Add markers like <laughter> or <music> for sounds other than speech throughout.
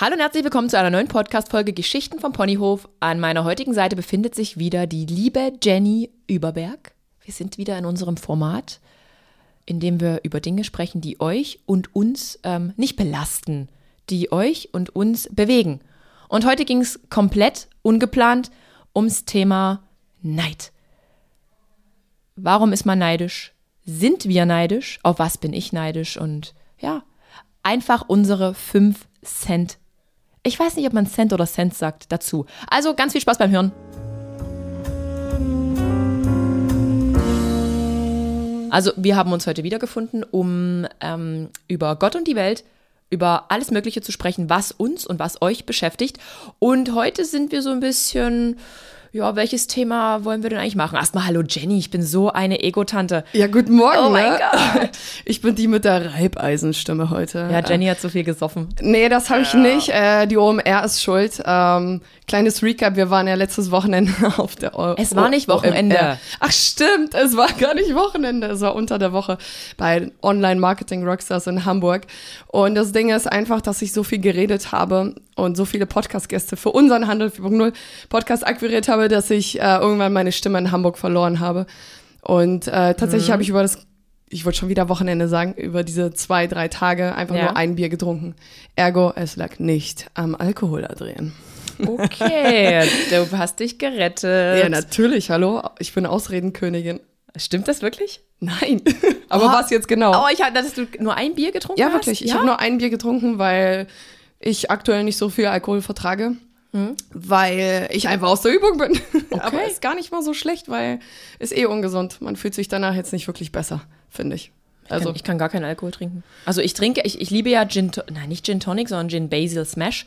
Hallo und herzlich willkommen zu einer neuen Podcast-Folge Geschichten vom Ponyhof. An meiner heutigen Seite befindet sich wieder die liebe Jenny Überberg. Wir sind wieder in unserem Format, in dem wir über Dinge sprechen, die euch und uns ähm, nicht belasten, die euch und uns bewegen. Und heute ging es komplett ungeplant ums Thema Neid. Warum ist man neidisch? Sind wir neidisch? Auf was bin ich neidisch? Und ja, einfach unsere fünf Cent. Ich weiß nicht, ob man Cent oder Cent sagt dazu. Also ganz viel Spaß beim Hören. Also wir haben uns heute wiedergefunden, um ähm, über Gott und die Welt, über alles Mögliche zu sprechen, was uns und was euch beschäftigt. Und heute sind wir so ein bisschen ja, welches Thema wollen wir denn eigentlich machen? Erstmal, hallo Jenny, ich bin so eine Ego-Tante. Ja, guten Morgen. Oh mein ne? Gott. <laughs> Ich bin die mit der Reibeisenstimme heute. Ja, Jenny hat so viel gesoffen. Nee, das habe ich nicht. Äh, die OMR ist schuld. Ähm, kleines Recap, wir waren ja letztes Wochenende <laughs> auf der o Es war nicht Wochenende. OMR. Ach stimmt, es war gar nicht Wochenende, es war unter der Woche bei Online Marketing Rockstars in Hamburg. Und das Ding ist einfach, dass ich so viel geredet habe und so viele Podcast-Gäste für unseren Handel 4.0 Podcast akquiriert habe, dass ich äh, irgendwann meine Stimme in Hamburg verloren habe. Und äh, tatsächlich Mhm. habe ich über das ich wollte schon wieder Wochenende sagen, über diese zwei, drei Tage einfach Ja. nur ein Bier getrunken. Ergo, es lag nicht am Alkohol, Adrian. Okay, <laughs> du hast dich gerettet. Ja, natürlich, hallo, ich bin Ausredenkönigin. Stimmt das wirklich? Nein, <laughs> aber Oh. was jetzt genau? Aber ich dass du nur ein Bier getrunken ja, hast? wirklich, ich ja? habe nur ein Bier getrunken, weil ich aktuell nicht so viel Alkohol vertrage. Hm? Weil ich einfach aus der Übung bin. <laughs> Aber ist gar nicht mal so schlecht, weil ist eh ungesund. Man fühlt sich danach jetzt nicht wirklich besser, finde ich. Also Also, ich kann gar keinen Alkohol trinken. Also ich trinke, ich, ich liebe ja Gin, nein, nicht Gin Tonic, sondern Gin Basil Smash.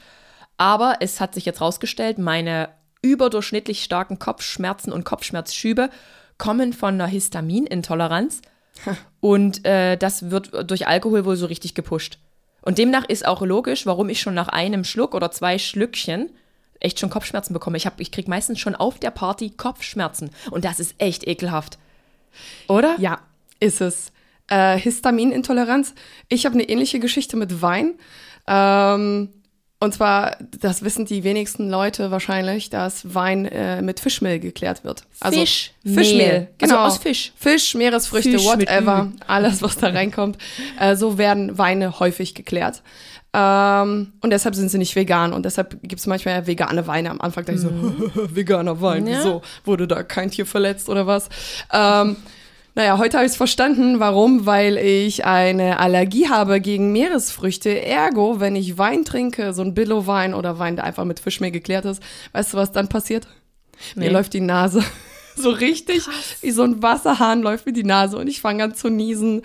Aber es hat sich jetzt rausgestellt, meine überdurchschnittlich starken Kopfschmerzen und Kopfschmerzschübe kommen von einer Histaminintoleranz. <laughs> Und äh, das wird durch Alkohol wohl so richtig gepusht. Und demnach ist auch logisch, warum ich schon nach einem Schluck oder zwei Schlückchen echt schon Kopfschmerzen bekomme. Ich, hab, ich kriege meistens schon auf der Party Kopfschmerzen. Und das ist echt ekelhaft. Oder? ja, ist es. Äh, Histaminintoleranz. Ich habe eine ähnliche Geschichte mit Wein. Ähm, und zwar, das wissen die wenigsten Leute wahrscheinlich, dass Wein äh, mit Fischmehl geklärt wird. Fischmehl. Fischmehl. Also Genau. aus Fisch. Fisch, Meeresfrüchte, Fisch whatever. Alles, was da reinkommt. Äh, so werden Weine häufig geklärt. Ähm, und deshalb sind sie nicht vegan. Und deshalb gibt es manchmal ja vegane Weine. Am Anfang dachte ich so, <laughs> veganer Wein, Mhm. Ja. wieso? Wurde da kein Tier verletzt oder was? Ähm, naja, heute habe ich es verstanden. Warum? Weil ich eine Allergie habe gegen Meeresfrüchte. Ergo, wenn ich Wein trinke, so ein Billow-Wein oder Wein, der einfach mit Fischmehl geklärt ist, weißt du, was dann passiert? Nee. Mir läuft die Nase <laughs> so richtig, wie so ein Wasserhahn läuft mir die Nase und ich fange an zu niesen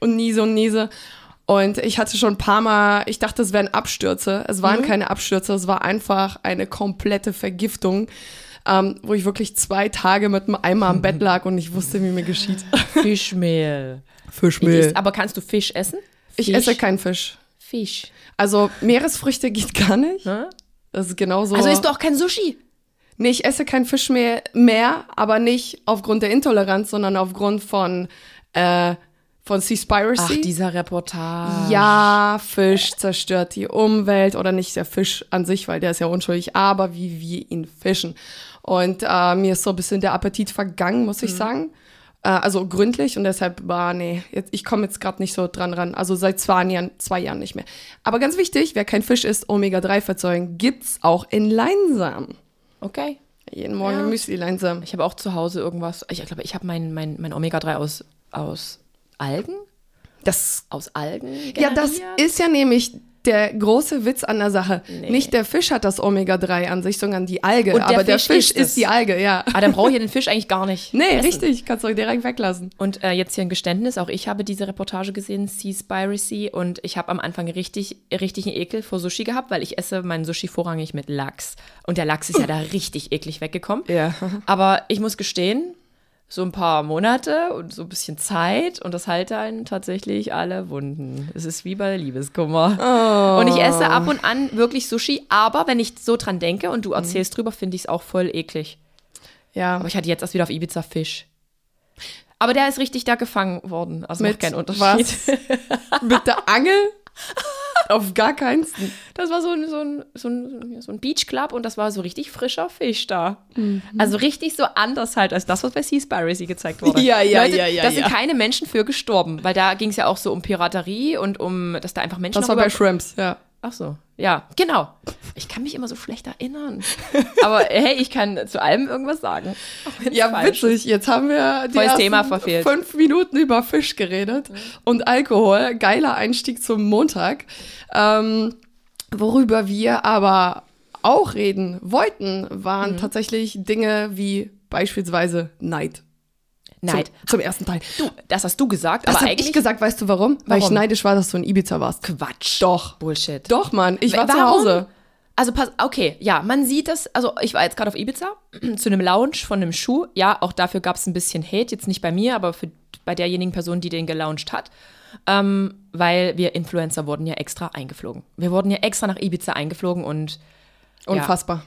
und niese und niese. Und ich hatte schon ein paar Mal, ich dachte, es wären Abstürze. Es waren keine Abstürze, es war einfach eine komplette Vergiftung, ähm, wo ich wirklich zwei Tage mit einem Eimer am Bett <laughs> lag und ich wusste, wie mir geschieht. <laughs> Fischmehl. Fischmehl. Ist, aber kannst du Fisch essen? Ich Fisch. esse keinen Fisch. Fisch. Also Meeresfrüchte geht gar nicht. Hä? Das ist genauso. Also isst du auch kein Sushi? Nee, ich esse kein Fisch mehr, mehr, aber nicht aufgrund der Intoleranz, sondern aufgrund von, äh, von Seaspiracy. Ach, dieser Reportage. ja, Fisch zerstört die Umwelt oder nicht der Fisch an sich, weil der ist ja unschuldig, aber wie wir ihn fischen. Und äh, mir ist so ein bisschen der Appetit vergangen, muss ich sagen. Äh, also gründlich und deshalb war, nee, jetzt, ich komme jetzt gerade nicht so dran ran. Also seit zwei Jahren, zwei Jahren nicht mehr. Aber ganz wichtig, wer kein Fisch isst, Omega-3-Fettsäuren gibt's auch in Leinsamen. Okay. Jeden Morgen Ja. Müsli-Leinsamen. Ich habe auch zu Hause irgendwas. Ich glaube, ich habe mein, mein, mein Omega-3 aus, aus Algen? Das, Aus Algen? ja, das ist ja nämlich der große Witz an der Sache. Nee. Nicht der Fisch hat das Omega-3 an sich, sondern die Alge. Der Aber der Fisch Fisch isst ist, es. die Alge, ja. Ah, dann brauche ich den Fisch eigentlich gar nicht. Nee, essen. richtig, kannst du direkt weglassen. Und äh, jetzt hier ein Geständnis, auch ich habe diese Reportage gesehen, Seaspiracy, und ich habe am Anfang richtig, richtig einen Ekel vor Sushi gehabt, weil ich esse meinen Sushi vorrangig mit Lachs. Und der Lachs ist ja <laughs> da richtig eklig weggekommen. Ja. Aber ich muss gestehen, so ein paar Monate und so ein bisschen Zeit und das heilt einen tatsächlich alle Wunden. Es ist wie bei Liebeskummer. Und ich esse ab und an wirklich Sushi, aber wenn ich so dran denke und du erzählst drüber, finde ich es auch voll eklig. Ja. Aber ich hatte jetzt erst wieder auf Ibiza Fisch. Aber der ist richtig da gefangen worden. Also Mit macht keinen Unterschied. was? Mit der Angel? <laughs> Auf gar keinen. Das war so ein, so ein, so ein, so ein Beach-Club und das war so richtig frischer Fisch da. Also richtig so anders halt als das, was bei Seaspiracy gezeigt wurde. Ja, ja, Leute, ja, ja, Da sind ja. keine Menschen für gestorben, weil da ging es ja auch so um Piraterie und um, dass da einfach Menschen Das war bei Shrimps, ja. Ach so, ja, genau. Ich kann mich immer so schlecht erinnern. Aber hey, ich kann zu allem irgendwas sagen. Ja, falsch witzig. Jetzt haben wir die Volles ersten Thema verfehlt. fünf Minuten über Fisch geredet und Alkohol. Geiler Einstieg zum Montag. Ähm, worüber wir aber auch reden wollten, Mhm. waren tatsächlich Dinge wie beispielsweise Neid. Neid. Zum, zum ersten Teil. Du, das hast du gesagt, Das aber eigentlich ich gesagt, weißt du warum? Weil ich Warum? neidisch war, dass du in Ibiza warst. Quatsch. Doch. Bullshit. Doch, Mann. Ich war zu Warum? Hause. Also pass, okay, ja, man sieht das, also ich war jetzt gerade auf Ibiza <clears throat> zu einem Lounge von einem Schuh. Ja, auch dafür gab es ein bisschen Hate, jetzt nicht bei mir, aber für, bei derjenigen Person, die den gelauncht hat. Ähm, weil wir Influencer wurden ja extra eingeflogen. Wir wurden ja extra nach Ibiza eingeflogen und Unfassbar.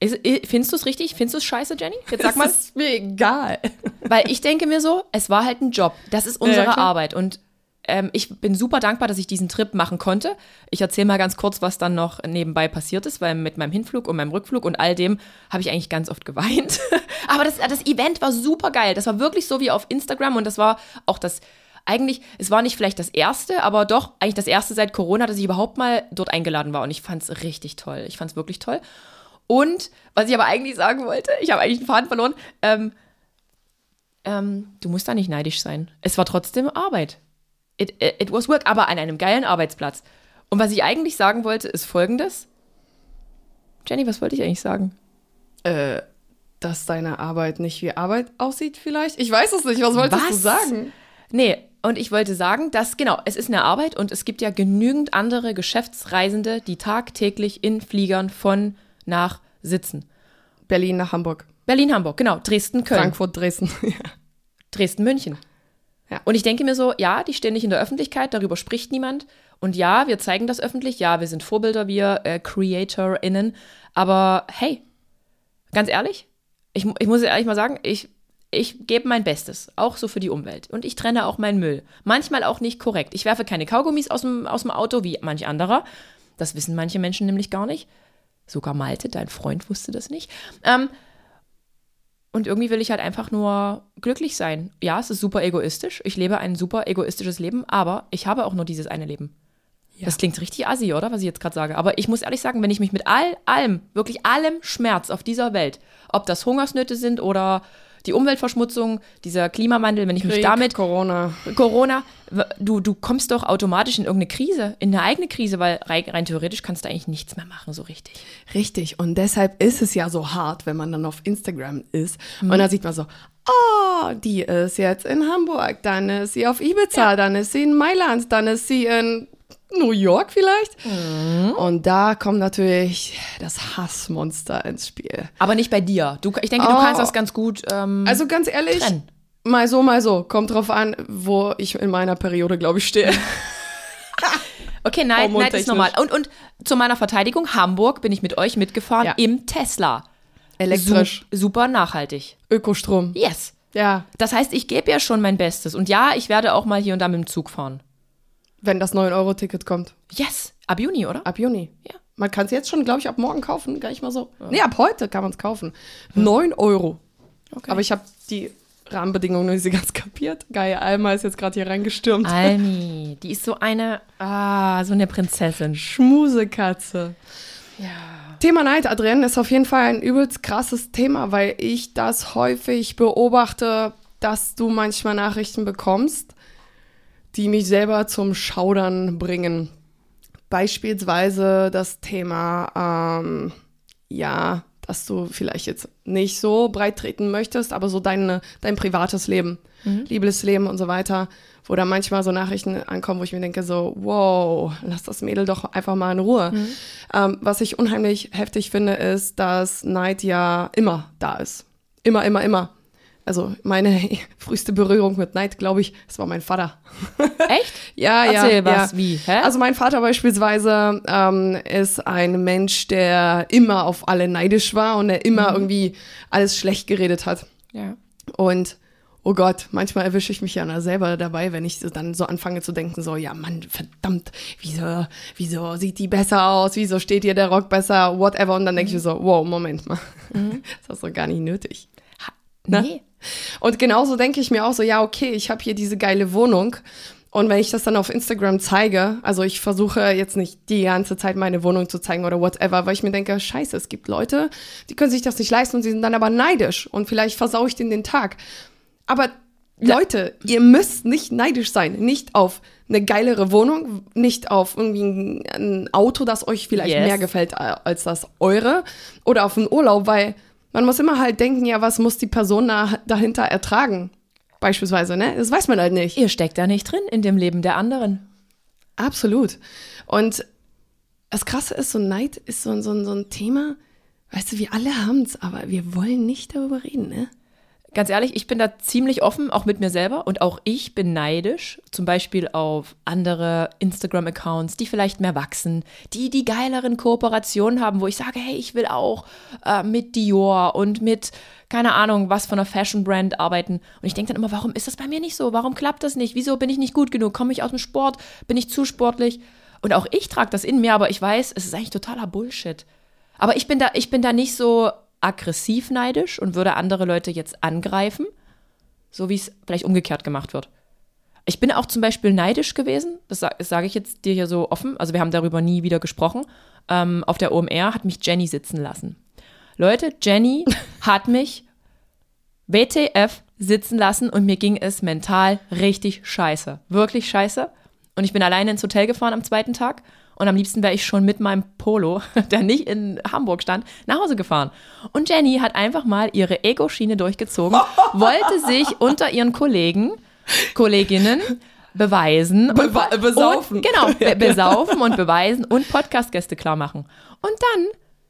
Ist, findest du es richtig? Findest du es scheiße, Jenny? Jetzt sag mal. Ist mir egal. <laughs> Weil ich denke mir so, es war halt ein Job. Das ist unsere Ja. Arbeit. Und ähm, ich bin super dankbar, dass ich diesen Trip machen konnte. Ich erzähle mal ganz kurz, was dann noch nebenbei passiert ist, weil mit meinem Hinflug und meinem Rückflug und all dem habe ich eigentlich ganz oft geweint. <laughs> Aber das, das Event war super geil. Das war wirklich so wie auf Instagram und das war auch das. Eigentlich, es war nicht vielleicht das erste, aber doch eigentlich das erste seit Corona, dass ich überhaupt mal dort eingeladen war. Und ich fand es richtig toll. Ich fand es wirklich toll. Und was ich aber eigentlich sagen wollte, ich habe eigentlich einen Faden verloren. Ähm, ähm, du musst da nicht neidisch sein. Es war trotzdem Arbeit. It, it, it was work, aber an einem geilen Arbeitsplatz. Und was ich eigentlich sagen wollte, ist folgendes. Jenny, was wollte ich eigentlich sagen? Äh, dass deine Arbeit nicht wie Arbeit aussieht, vielleicht? Ich weiß es nicht. Was wolltest du Was? sagen? Nee, und ich wollte sagen, dass, genau, es ist eine Arbeit und es gibt ja genügend andere Geschäftsreisende, die tagtäglich in Fliegern von nach sitzen. Berlin nach Hamburg. Berlin, Hamburg, genau, Dresden, Köln. Frankfurt, Dresden. <laughs> Ja. Dresden, München. Ja. Und ich denke mir so, ja, die stehen nicht in der Öffentlichkeit, darüber spricht niemand. Und ja, wir zeigen das öffentlich, ja, wir sind Vorbilder, wir äh, CreatorInnen. Aber hey, ganz ehrlich, ich, ich muss ehrlich mal sagen, ich, ich gebe mein Bestes, auch so für die Umwelt. Und ich trenne auch meinen Müll. Manchmal auch nicht korrekt. Ich werfe keine Kaugummis aus dem, aus dem Auto, wie manch anderer. Das wissen manche Menschen nämlich gar nicht. Sogar Malte, dein Freund, wusste das nicht. Ähm, und irgendwie will ich halt einfach nur glücklich sein. Ja, es ist super egoistisch. Ich lebe ein super egoistisches Leben, aber ich habe auch nur dieses eine Leben. Das klingt richtig assi, oder? Was ich jetzt gerade sage. Aber ich muss ehrlich sagen, wenn ich mich mit all, allem, wirklich allem Schmerz auf dieser Welt, ob das Hungersnöte sind oder die Umweltverschmutzung, dieser Klimawandel, wenn ich mich Krieg, damit Corona. Corona, du, du kommst doch automatisch in irgendeine Krise, in eine eigene Krise, weil rein, rein theoretisch kannst du eigentlich nichts mehr machen, so richtig. Richtig. Und deshalb ist es ja so hart, wenn man dann auf Instagram ist. Und dann sieht man so, oh, die ist jetzt in Hamburg, dann ist sie auf Ibiza, dann ist sie in Mailand, dann ist sie in New York vielleicht. Und da kommt natürlich das Hassmonster ins Spiel. Aber nicht bei dir. Du, ich denke, du Oh. kannst das ganz gut. Ähm, Also ganz ehrlich, Trennen. mal so, mal so. Kommt drauf an, wo ich in meiner Periode, glaube ich, stehe. <laughs> okay, Neid, Neid ist hormontechnisch. normal. Und, und zu meiner Verteidigung, Hamburg bin ich mit euch mitgefahren Ja. im Tesla. Elektrisch, Su super nachhaltig. Ökostrom. Yes. Ja, Das heißt, ich gebe ja schon mein Bestes. Und ja, ich werde auch mal hier und da mit dem Zug fahren. Wenn das 9-Euro-Ticket kommt. Yes. Ab Juni, oder? Ab Juni. Ja. Man kann es jetzt schon, glaube ich, ab morgen kaufen. Gar nicht mal so. Nee, ab heute kann man es kaufen. 9 Euro. Okay. Aber ich habe die Rahmenbedingungen noch nicht so ganz kapiert. Geil, Alma ist jetzt gerade hier reingestürmt. Almi, die ist so eine, ah, so eine Prinzessin. Schmusekatze. Ja. Thema Neid, Adrienne, ist auf jeden Fall ein übelst krasses Thema, weil ich das häufig beobachte, dass du manchmal Nachrichten bekommst, die mich selber zum Schaudern bringen. Beispielsweise das Thema, ähm, ja, dass du vielleicht jetzt nicht so breit treten möchtest, aber so deine, dein privates Leben, Liebesleben und so weiter, wo da manchmal so Nachrichten ankommen, wo ich mir denke so, wow, lass das Mädel doch einfach mal in Ruhe. Ähm, was ich unheimlich heftig finde, ist, dass Neid ja immer da ist. Immer, immer, immer. Also meine <laughs> früheste Berührung mit Neid, glaube ich, das war mein Vater. <laughs> Echt? Ja, Erzähl ja, was, ja. wie, hä? Also mein Vater beispielsweise ähm, ist ein Mensch, der immer auf alle neidisch war und der immer Mhm. irgendwie alles schlecht geredet hat. Ja. Und oh Gott, manchmal erwische ich mich ja selber dabei, wenn ich dann so anfange zu denken, so, ja Mann, verdammt, wieso, wieso sieht die besser aus, wieso steht ihr der Rock besser, whatever. Und dann denke ich mir so, wow, Moment mal, mhm. <laughs> das ist doch gar nicht nötig. Ne? Nee. Und genauso denke ich mir auch so, ja, okay, ich habe hier diese geile Wohnung. Und wenn ich das dann auf Instagram zeige, also ich versuche jetzt nicht die ganze Zeit meine Wohnung zu zeigen oder whatever, weil ich mir denke, scheiße, es gibt Leute, die können sich das nicht leisten und sie sind dann aber neidisch und vielleicht versau ich denen den Tag. Aber ja. Leute, ihr müsst nicht neidisch sein. Nicht auf eine geilere Wohnung, nicht auf irgendwie ein Auto, das euch vielleicht yes. mehr gefällt als das eure oder auf einen Urlaub, weil man muss immer halt denken, ja, was muss die Person da, dahinter ertragen? Beispielsweise, ne? Das weiß man halt nicht. Ihr steckt da nicht drin in dem Leben der anderen. Absolut. Und das Krasse ist, so Neid ist so, so, so ein Thema, weißt du, wir alle haben es, aber wir wollen nicht darüber reden, ne? Ganz ehrlich, ich bin da ziemlich offen, auch mit mir selber. Und auch ich bin neidisch, zum Beispiel auf andere Instagram-Accounts, die vielleicht mehr wachsen, die die geileren Kooperationen haben, wo ich sage, hey, ich will auch äh, mit Dior und mit, keine Ahnung, was von einer Fashion-Brand arbeiten. Und ich denke dann immer, warum ist das bei mir nicht so? Warum klappt das nicht? Wieso bin ich nicht gut genug? Komme ich aus dem Sport? Bin ich zu sportlich? Und auch ich trage das in mir, aber ich weiß, es ist eigentlich totaler Bullshit. Aber ich bin da, ich bin da nicht so aggressiv neidisch und würde andere Leute jetzt angreifen, so wie es vielleicht umgekehrt gemacht wird. Ich bin auch zum Beispiel neidisch gewesen, das, das sage ich jetzt dir hier so offen, also wir haben darüber nie wieder gesprochen. Ähm, auf der OMR hat mich Jenny sitzen lassen. Leute, Jenny <laughs> hat mich WTF sitzen lassen und mir ging es mental richtig scheiße. Wirklich scheiße. Und ich bin alleine ins Hotel gefahren am zweiten Tag und am liebsten wäre ich schon mit meinem Polo, <laughs> der nicht in Hamburg stand, nach Hause gefahren. Und Jenny hat einfach mal ihre Ego-Schiene durchgezogen, <laughs> wollte sich unter ihren Kollegen, Kolleginnen beweisen. Be und, besaufen. Und, genau, <laughs> be besaufen und beweisen und Podcast-Gäste klar machen. Und dann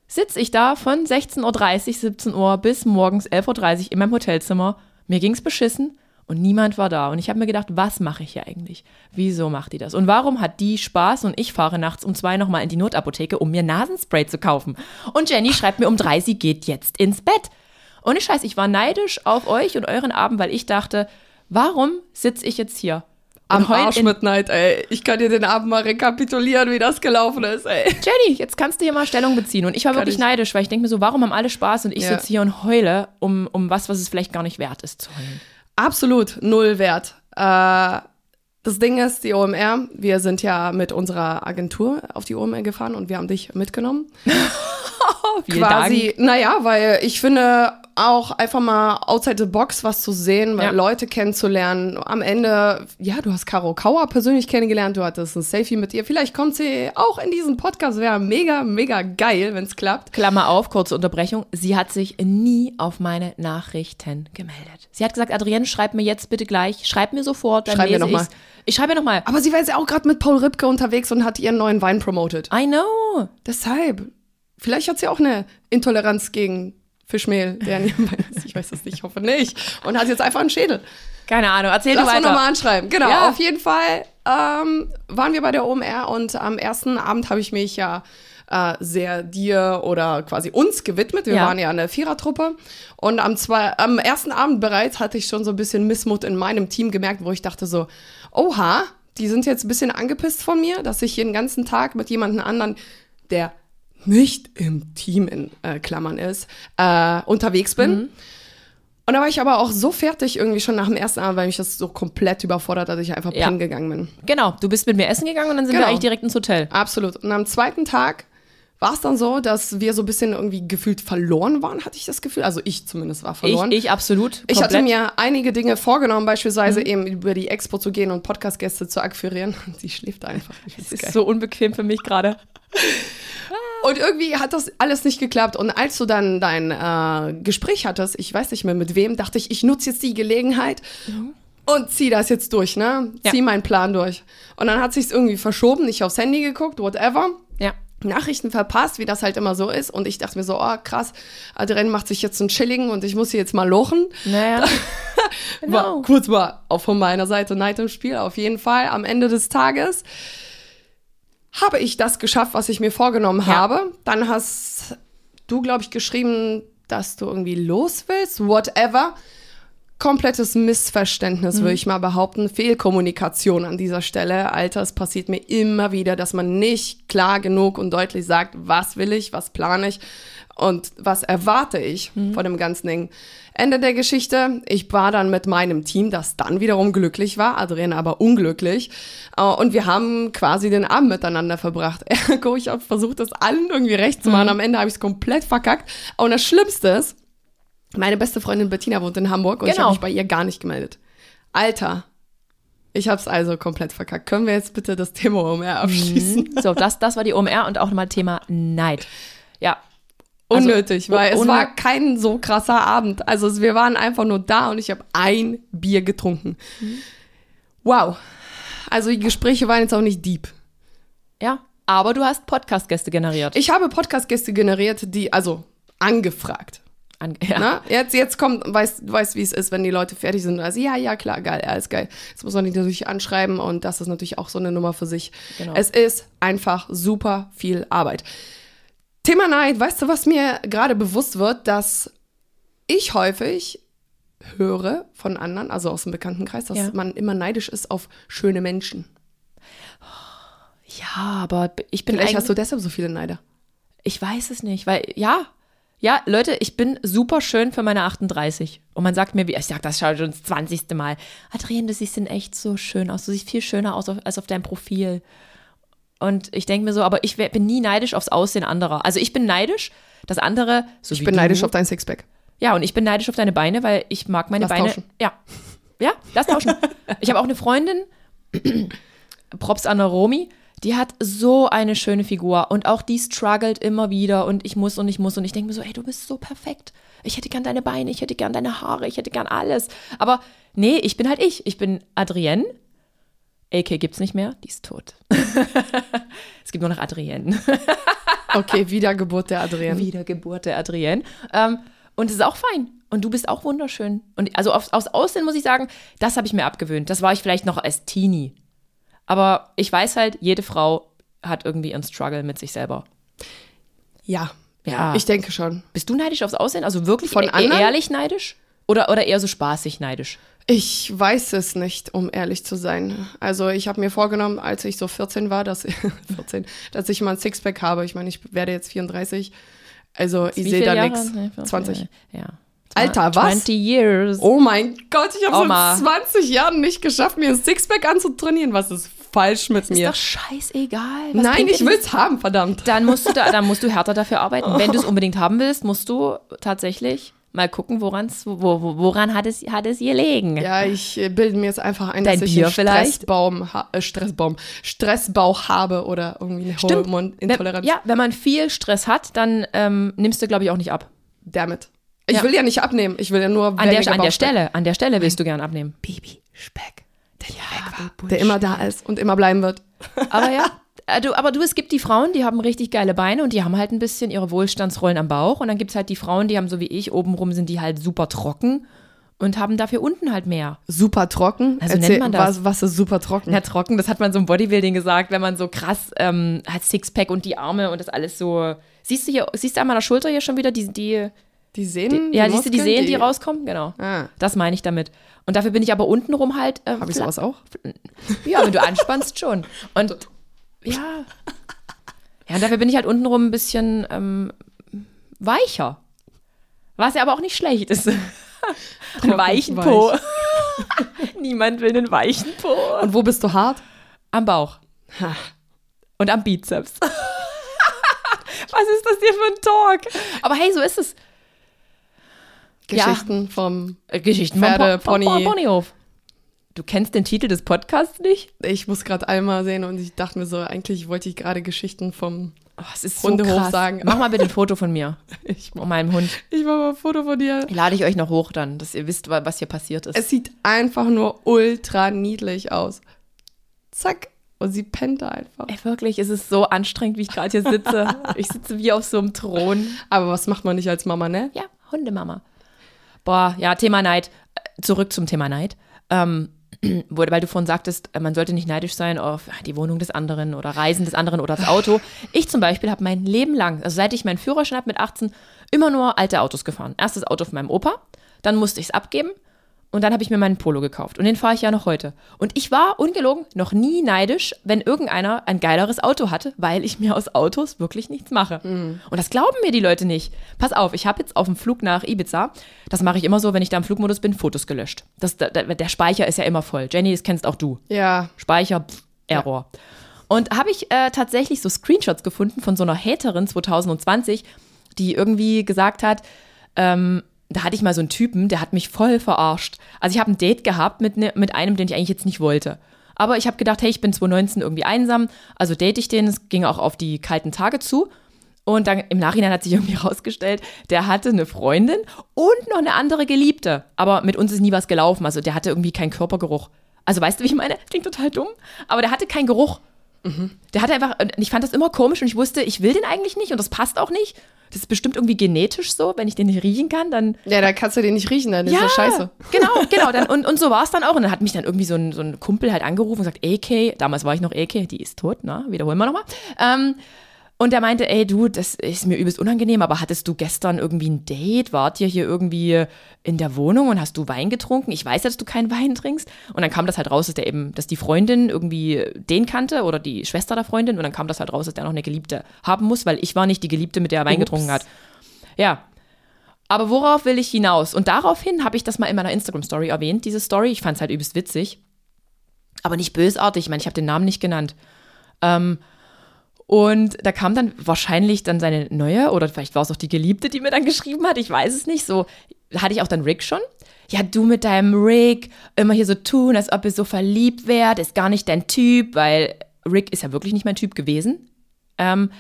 sitze ich da von 16.30 Uhr, 17 Uhr bis morgens 11.30 Uhr in meinem Hotelzimmer. Mir ging's beschissen und niemand war da. Und ich habe mir gedacht, was mache ich hier eigentlich? Wieso macht die das? Und warum hat die Spaß und ich fahre nachts um zwei nochmal in die Notapotheke, um mir Nasenspray zu kaufen? Und Jenny schreibt mir um drei, sie geht jetzt ins Bett. Und ich scheiß, ich war neidisch auf euch und euren Abend, weil ich dachte, warum sitze ich jetzt hier? Am Arsch mit Neid, ey. Ich kann dir den Abend mal rekapitulieren, wie das gelaufen ist, ey. Jenny, jetzt kannst du hier mal Stellung beziehen. Und ich war kann wirklich ich? neidisch, weil ich denke mir so, warum haben alle Spaß und ich ja. sitze hier und heule um, um was, was es vielleicht gar nicht wert ist zu heulen absolut null wert. Äh, das Ding ist, die OMR, wir sind ja mit unserer Agentur auf die OMR gefahren und wir haben dich mitgenommen. <laughs> Quasi, Dank. naja, weil ich finde, auch einfach mal outside the box was zu sehen, ja. Leute kennenzulernen. Am Ende, ja, du hast Caro Kauer persönlich kennengelernt, du hattest ein Selfie mit ihr. Vielleicht kommt sie auch in diesen Podcast. Wäre mega, mega geil, wenn es klappt. Klammer auf, kurze Unterbrechung. Sie hat sich nie auf meine Nachrichten gemeldet. Sie hat gesagt, Adrienne, schreib mir jetzt bitte gleich, schreib mir sofort, dann schreib lese mir nochmal. Ich schreibe nochmal. Aber sie war jetzt auch gerade mit Paul Ripke unterwegs und hat ihren neuen Wein promotet. I know. Deshalb. Vielleicht hat sie auch eine Intoleranz gegen Fischmehl, der <laughs> ich weiß es nicht, ich hoffe nicht. Und hat jetzt einfach einen Schädel. Keine Ahnung, erzähl Lass du weiter. Lass nochmal anschreiben. Genau, ja. auf jeden Fall ähm, waren wir bei der OMR und am ersten Abend habe ich mich ja äh, sehr dir oder quasi uns gewidmet. Wir ja. waren ja eine Vierertruppe. Und am, zwei, am ersten Abend bereits hatte ich schon so ein bisschen Missmut in meinem Team gemerkt, wo ich dachte so, oha, die sind jetzt ein bisschen angepisst von mir, dass ich hier den ganzen Tag mit jemandem anderen, der nicht im Team in äh, Klammern ist, äh, unterwegs bin. Mhm. Und da war ich aber auch so fertig irgendwie schon nach dem ersten Abend, weil mich das so komplett überfordert, dass ich einfach ja. pennen gegangen bin. Genau, du bist mit mir essen gegangen und dann sind genau. wir eigentlich direkt ins Hotel. Absolut. Und am zweiten Tag war es dann so, dass wir so ein bisschen irgendwie gefühlt verloren waren, hatte ich das Gefühl. Also ich zumindest war verloren. Ich, ich absolut. Komplett. Ich hatte mir einige Dinge vorgenommen, beispielsweise mhm. eben über die Expo zu gehen und Podcast-Gäste zu akquirieren. <laughs> Sie schläft einfach. Das ist so unbequem für mich gerade. Und irgendwie hat das alles nicht geklappt. Und als du dann dein äh, Gespräch hattest, ich weiß nicht mehr mit wem, dachte ich, ich nutze jetzt die Gelegenheit mhm. und zieh das jetzt durch, ne? Ja. Zieh meinen Plan durch. Und dann hat sich's irgendwie verschoben, nicht aufs Handy geguckt, whatever. Ja. Nachrichten verpasst, wie das halt immer so ist. Und ich dachte mir so, oh krass, Adrienne macht sich jetzt einen Chilligen und ich muss sie jetzt mal lochen. Naja. <laughs> genau. War kurz mal auch von meiner Seite Neid im Spiel, auf jeden Fall. Am Ende des Tages habe ich das geschafft, was ich mir vorgenommen ja. habe. Dann hast du, glaube ich, geschrieben, dass du irgendwie los willst, whatever. komplettes Missverständnis, würde ich mal behaupten. Fehlkommunikation an dieser Stelle. Alter, es passiert mir immer wieder, dass man nicht klar genug und deutlich sagt, was will ich, was plane ich und was erwarte ich von dem ganzen Ding. Ende der Geschichte, ich war dann mit meinem Team, das dann wiederum glücklich war, Adrian aber unglücklich. Äh, Und wir haben quasi den Abend miteinander verbracht. <laughs> Ergo, ich habe versucht, das allen irgendwie recht zu machen. Am Ende habe ich es komplett verkackt. Und das Schlimmste ist, meine beste Freundin Bettina wohnt in Hamburg und ich Genau. habe mich bei ihr gar nicht gemeldet. Alter, ich habe es also komplett verkackt. Können wir jetzt bitte das Thema OMR abschließen? So, das, das war die OMR und auch nochmal Thema Neid. Ja. Also, Unnötig, weil es war kein so krasser Abend. Also wir waren einfach nur da und ich habe ein Bier getrunken. Wow. Also die Gespräche waren jetzt auch nicht deep. Ja. Aber du hast Podcast-Gäste generiert. Ich habe Podcast-Gäste generiert, die, also angefragt. An, ja. Ne? Jetzt, jetzt kommt, weißt, du weißt, wie es ist, wenn die Leute fertig sind. Also, ja, ja, klar, geil, alles geil. Jetzt muss man die natürlich anschreiben und das ist natürlich auch so eine Nummer für sich. Genau. Es ist einfach super viel Arbeit. Thema Neid, weißt du, was mir gerade bewusst wird, dass ich häufig höre von anderen, also aus dem Bekanntenkreis, dass Ja. man immer neidisch ist auf schöne Menschen. ja, aber ich bin Vielleicht eigentlich, hast du deshalb so viele Neider. ich weiß es nicht, weil, ja, ja, Leute, ich bin super schön für meine 38. Und man sagt mir, wie, ich sag das schon das 20. Mal, Adrienne, du siehst in echt so schön aus. Du siehst viel schöner aus als auf deinem Profil. Und ich denke mir so, aber ich bin nie neidisch aufs Aussehen anderer. Also ich bin neidisch, dass andere, so Ich bin du, neidisch auf dein Sixpack. Ja, und ich bin neidisch auf deine Beine, weil ich mag meine Lass Beine. tauschen. Ja. Ja, lass tauschen. <laughs> ich habe auch eine Freundin, <clears throat> Props an Romi, die hat so eine schöne Figur und auch die struggelt immer wieder und ich muss und ich muss und ich denke mir so, ey, du bist so perfekt. Ich hätte gern deine Beine, ich hätte gern deine Haare, ich hätte gern alles. Aber nee, ich bin halt ich. Ich bin Adrienne. AK gibt's nicht mehr, die ist tot. <laughs> es gibt nur noch Adrienne. <laughs> Okay, Wiedergeburt der Adrienne. Wiedergeburt der Adrienne. Ähm, und es ist auch fein. Und du bist auch wunderschön. Und also aufs, aufs Aussehen muss ich sagen, das habe ich mir abgewöhnt. Das war ich vielleicht noch als Teenie. Aber ich weiß halt, jede Frau hat irgendwie ihren Struggle mit sich selber. Ja. Ja. Ich denke schon. Bist du neidisch aufs Aussehen? Also wirklich Von e anderen? ehrlich neidisch? Oder, oder eher so spaßig neidisch? Ich weiß es nicht, um ehrlich zu sein. Also ich habe mir vorgenommen, als ich so 14 war, dass, 14, <laughs> dass ich mal ein Sixpack habe. Ich meine, ich werde jetzt 34. Also ich Wie sehe da nichts. Nee, 14, 20. Ja. Alter, was? 20 years. Oh mein Gott, ich habe Oma. seit 20 Jahren nicht geschafft, mir ein Sixpack anzutrainieren. Was ist falsch mit ist mir? doch scheißegal. Was Nein, ich dir will's haben, verdammt. dann musst du da, dann musst du härter dafür arbeiten. Wenn du es <laughs> unbedingt haben willst, musst du tatsächlich mal gucken, woran's, wo, wo, woran hat es, hat es gelegen. Ja, ich äh, bilde mir jetzt einfach ein, Dein dass ich Bier einen vielleicht? Stressbaum, ha äh, Stressbaum, Stressbauch habe oder irgendwie eine Stimmt. Hormonintoleranz. Ja, wenn man viel Stress hat, dann ähm, nimmst du, glaube ich, auch nicht ab. Damit. Ich Ja. will ja nicht abnehmen, ich will ja nur An der, an der. Stelle, an der Stelle willst du gern abnehmen. Babyspeck, der nie weg war, der immer da ist und immer bleiben wird. Aber ja, <laughs> du, aber du, es gibt die Frauen, die haben richtig geile Beine und die haben halt ein bisschen ihre Wohlstandsrollen am Bauch. Und dann gibt es halt die Frauen, die haben so wie ich, obenrum sind die halt super trocken und haben dafür unten halt mehr. Super trocken. Also nennt man das. Was, was ist super trocken? Ja, trocken, das hat man so im Bodybuilding gesagt, wenn man so krass ähm, hat Sixpack und die Arme und das alles so. Siehst du hier, siehst du an meiner Schulter hier schon wieder die, die, die Sehnen? ja, siehst du die Sehnen, die rauskommen? Genau. Ah. Das meine ich damit. Und dafür bin ich aber untenrum halt. Äh, Habe ich sowas auch? Ja, wenn du anspannst schon. Und ja. Ja, und dafür bin ich halt untenrum ein bisschen ähm, weicher. Was ja aber auch nicht schlecht ist. Einen weichen Po. <laughs> Niemand will einen weichen Po. Und wo bist du hart? Am Bauch. Ha. Und am Bizeps. <laughs> Was ist das hier für ein Talk? Aber hey, so ist es. Ja. Geschichten vom. Äh, Geschichten Pferde, vom, Po- Pony. Ponyhof. Du kennst den Titel des Podcasts nicht? Ich muss gerade einmal sehen und ich dachte mir so, eigentlich wollte ich gerade Geschichten vom. Oh, Hundehof so krass. sagen. Mach mal bitte ein Foto von mir <laughs> Ich, und meinem Hund. ich mache mal ein Foto von dir. Lade ich euch noch hoch dann, dass ihr wisst, wa- was hier passiert ist. Es sieht einfach nur ultra niedlich aus. Zack. Und sie pennt da einfach. Ey, wirklich, es ist so anstrengend, wie ich gerade hier sitze. <laughs> ich sitze wie auf so einem Thron. Aber was macht man nicht als Mama, ne? Ja, Hundemama. Boah, ja, Thema Neid. Äh, Zurück zum Thema Neid. Ähm, <clears throat> weil du vorhin sagtest, äh, man sollte nicht neidisch sein auf die Wohnung des anderen oder Reisen des anderen oder das Auto. <laughs> Ich zum Beispiel habe mein Leben lang, also seit ich meinen Führerschein habe mit 18, immer nur alte Autos gefahren. Erstes Auto von meinem Opa, dann musste ich es abgeben und dann habe ich mir meinen Polo gekauft. Und den fahre ich ja noch heute. Und ich war, ungelogen, noch nie neidisch, wenn irgendeiner ein geileres Auto hatte, weil ich mir aus Autos wirklich nichts mache. Mhm. Und das glauben mir die Leute nicht. Pass auf, ich habe jetzt auf dem Flug nach Ibiza, das mache ich immer so, wenn ich da im Flugmodus bin, Fotos gelöscht. Das, der, der Speicher ist ja immer voll. Jenny, das kennst auch du. Ja. Speicher, pff, Error. Ja. Und habe ich äh, tatsächlich so Screenshots gefunden von so einer Haterin 2020, die irgendwie gesagt hat, ähm, da hatte ich mal so einen Typen, der hat mich voll verarscht. Also ich habe ein Date gehabt mit, ne, mit einem, den ich eigentlich jetzt nicht wollte. Aber ich habe gedacht, hey, ich bin 2019 irgendwie einsam, also date ich den. Es ging auch auf die kalten Tage zu. Und dann im Nachhinein hat sich irgendwie <laughs> rausgestellt, der hatte eine Freundin und noch eine andere Geliebte. Aber mit uns ist nie was gelaufen. Also der hatte irgendwie keinen Körpergeruch. Also weißt du, wie ich meine? Klingt total dumm. Aber der hatte keinen Geruch. Mhm. Der hatte einfach, ich fand das immer komisch und ich wusste, ich will den eigentlich nicht und das passt auch nicht. Das ist bestimmt irgendwie genetisch so, wenn ich den nicht riechen kann, dann. Ja, da kannst du den nicht riechen, dann ja, ist das scheiße. Genau, <laughs> genau. Dann, und, und so war es dann auch. Und dann hat mich dann irgendwie so ein, so ein Kumpel halt angerufen und gesagt, AK, damals war ich noch AK, die ist tot, na, wiederholen wir nochmal. Ähm, und der meinte, ey du, das ist mir übelst unangenehm, aber hattest du gestern irgendwie ein Date? Wart ihr hier irgendwie in der Wohnung und hast du Wein getrunken? Ich weiß ja, dass du keinen Wein trinkst. Und dann kam das halt raus, dass der eben, dass die Freundin irgendwie den kannte oder die Schwester der Freundin. Und dann kam das halt raus, dass der noch eine Geliebte haben muss, weil ich war nicht die Geliebte, mit der er Wein Ups. getrunken hat. Ja. Aber worauf will ich hinaus? Und daraufhin habe ich das mal in meiner Instagram-Story erwähnt, diese Story. Ich fand es halt übelst witzig. Aber nicht bösartig. Ich meine, ich habe den Namen nicht genannt. Ähm, und da kam dann wahrscheinlich dann seine neue, oder vielleicht war es auch die Geliebte, die mir dann geschrieben hat, ich weiß es nicht. So hatte ich auch dann Rick schon. Ja, du mit deinem Rick, immer hier so tun, als ob ihr so verliebt wärt, ist gar nicht dein Typ, weil Rick ist ja wirklich nicht mein Typ gewesen. Ähm,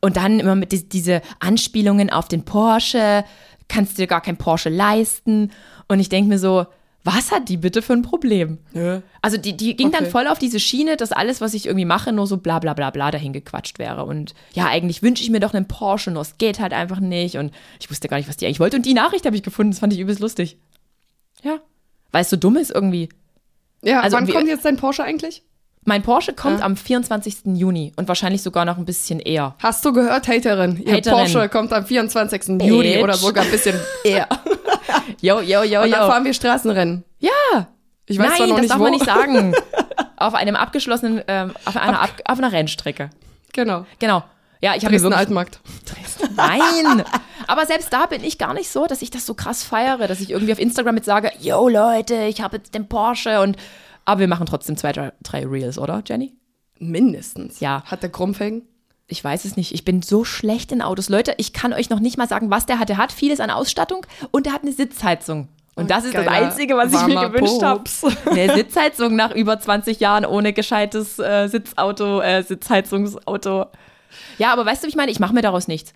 und dann immer mit die, diese Anspielungen auf den Porsche, kannst du dir gar kein Porsche leisten. Und ich denke mir so, was hat die bitte für ein Problem? Ja. Also die, die ging okay. dann voll auf diese Schiene, dass alles, was ich irgendwie mache, nur so bla bla bla bla dahin gequatscht wäre. Und ja, eigentlich wünsche ich mir doch einen Porsche, nur es geht halt einfach nicht. Und ich wusste gar nicht, was die eigentlich wollte. Und die Nachricht habe ich gefunden, das fand ich übelst lustig. Ja. Weil es so dumm ist irgendwie. Ja, also wann kommt jetzt dein Porsche eigentlich? Mein Porsche kommt ja. am 24. Juni und wahrscheinlich sogar noch ein bisschen eher. Hast du gehört, Haterin? Ihr Haterin. Porsche kommt am 24. Bitch. Juni oder sogar ein bisschen eher. <laughs> <laughs> yo, yo, yo, und dann yo. fahren wir Straßenrennen. Ja. Ich weiß Nein, noch das nicht, darf wo. man nicht sagen. <laughs> auf einem abgeschlossenen, ähm, auf, einer, Ab auf einer Rennstrecke. Genau. Genau. Ja, ich habe Dresden Altmarkt. Dresden. Nein. Aber selbst da bin ich gar nicht so, dass ich das so krass feiere, dass ich irgendwie auf Instagram jetzt sage, yo Leute, ich habe jetzt den Porsche und aber wir machen trotzdem zwei, drei Reels, oder, Jenny? Mindestens. Ja. Hat der Krummfelgen? Ich weiß es nicht. Ich bin so schlecht in Autos. Leute, ich kann euch noch nicht mal sagen, was der hat. Der hat vieles an Ausstattung und der hat eine Sitzheizung. Und das ist das Einzige, was ich mir gewünscht habe. <laughs> Eine Sitzheizung nach über 20 Jahren ohne gescheites äh, Sitzauto, äh, Sitzheizungsauto. Ja, aber weißt du, wie ich meine? Ich mache mir daraus nichts.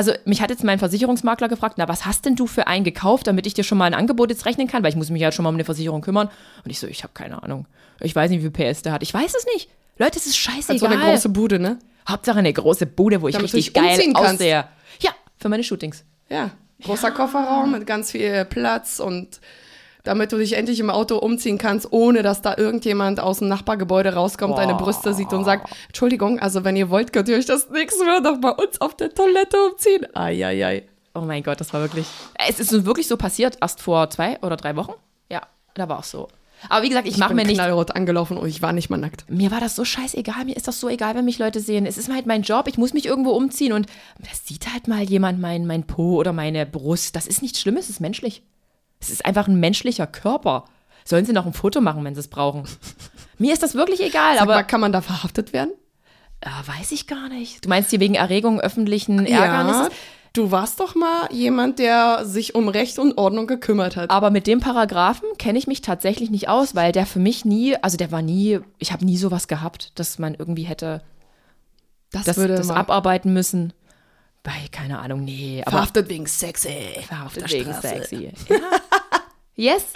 Also mich hat jetzt mein Versicherungsmakler gefragt, na, was hast denn du für einen gekauft, damit ich dir schon mal ein Angebot jetzt rechnen kann, weil ich muss mich ja schon mal um eine Versicherung kümmern. Und ich so, ich habe keine Ahnung. Ich weiß nicht, wie viel PS der hat. Ich weiß es nicht. Leute, es ist scheißegal. Also eine große Bude, ne? Hauptsache eine große Bude, wo ich damit richtig geil aussehe. Ja, für meine Shootings. Ja, großer ja. Kofferraum mit ganz viel Platz und damit du dich endlich im Auto umziehen kannst, ohne dass da irgendjemand aus dem Nachbargebäude rauskommt, Boah. deine Brüste sieht und sagt, Entschuldigung, also wenn ihr wollt, könnt ihr euch das nächste Mal doch bei uns auf der Toilette umziehen. Eieiei. Oh mein Gott, das war wirklich. Es ist wirklich so passiert, erst vor zwei oder drei Wochen. Ja, da war es so. Aber wie gesagt, ich, ich mache mir nicht. knallrot angelaufen und ich war nicht mal nackt. Mir war das so scheißegal. Mir ist das so egal, wenn mich Leute sehen. Es ist halt mein Job. Ich muss mich irgendwo umziehen und das sieht halt mal jemand mein, mein Po oder meine Brust. Das ist nichts Schlimmes, es ist menschlich. Es ist einfach ein menschlicher Körper. Sollen sie noch ein Foto machen, wenn sie es brauchen? Mir ist das wirklich egal. Sag aber mal, kann man da verhaftet werden? Äh, weiß ich gar nicht. Du meinst hier wegen Erregung öffentlichen Ärgernisses? Ja. Du warst doch mal jemand, der sich um Recht und Ordnung gekümmert hat. Aber mit dem Paragraphen kenne ich mich tatsächlich nicht aus, weil der für mich nie, also der war nie, ich habe nie sowas gehabt, dass man irgendwie hätte das, das, das abarbeiten müssen. Bei, keine Ahnung, nee. Aber verhaftet wegen sexy. Verhaftet wegen sexy. Ja. <laughs> yes.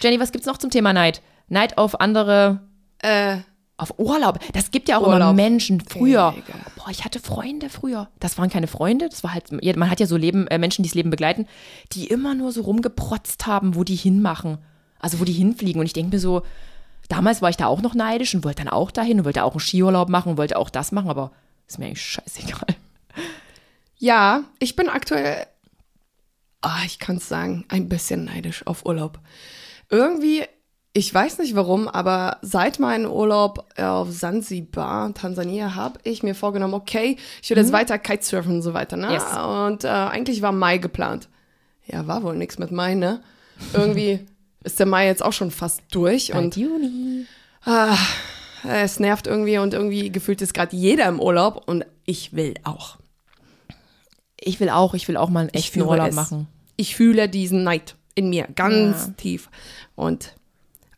Jenny, was gibt's noch zum Thema Neid? Neid auf andere. Äh. Auf Urlaub. Das gibt ja auch Urlaub. immer Menschen früher. Ege. Boah, ich hatte Freunde früher. Das waren keine Freunde, das war halt, man hat ja so Leben, äh, Menschen, die das Leben begleiten, die immer nur so rumgeprotzt haben, wo die hinmachen. Also wo die hinfliegen. Und ich denke mir so, damals war ich da auch noch neidisch und wollte dann auch dahin und wollte auch einen Skiurlaub machen und wollte auch das machen, aber ist mir eigentlich scheißegal. Ja, ich bin aktuell, oh, ich kann es sagen, ein bisschen neidisch auf Urlaub. irgendwie, ich weiß nicht warum, aber seit meinem Urlaub auf Zanzibar, Tansania, habe ich mir vorgenommen, okay, ich will jetzt weiter Kitesurfen und so weiter. Ne? Yes. Und äh, eigentlich war Mai geplant. Ja, war wohl nichts mit Mai, ne? Irgendwie <laughs> ist der Mai jetzt auch schon fast durch und Und Juni. ah, es nervt irgendwie und irgendwie gefühlt ist gerade jeder im Urlaub und ich will auch. Ich will auch, ich will auch mal einen echten Urlaub es. machen. Ich fühle diesen Neid in mir ganz Ja. tief. Und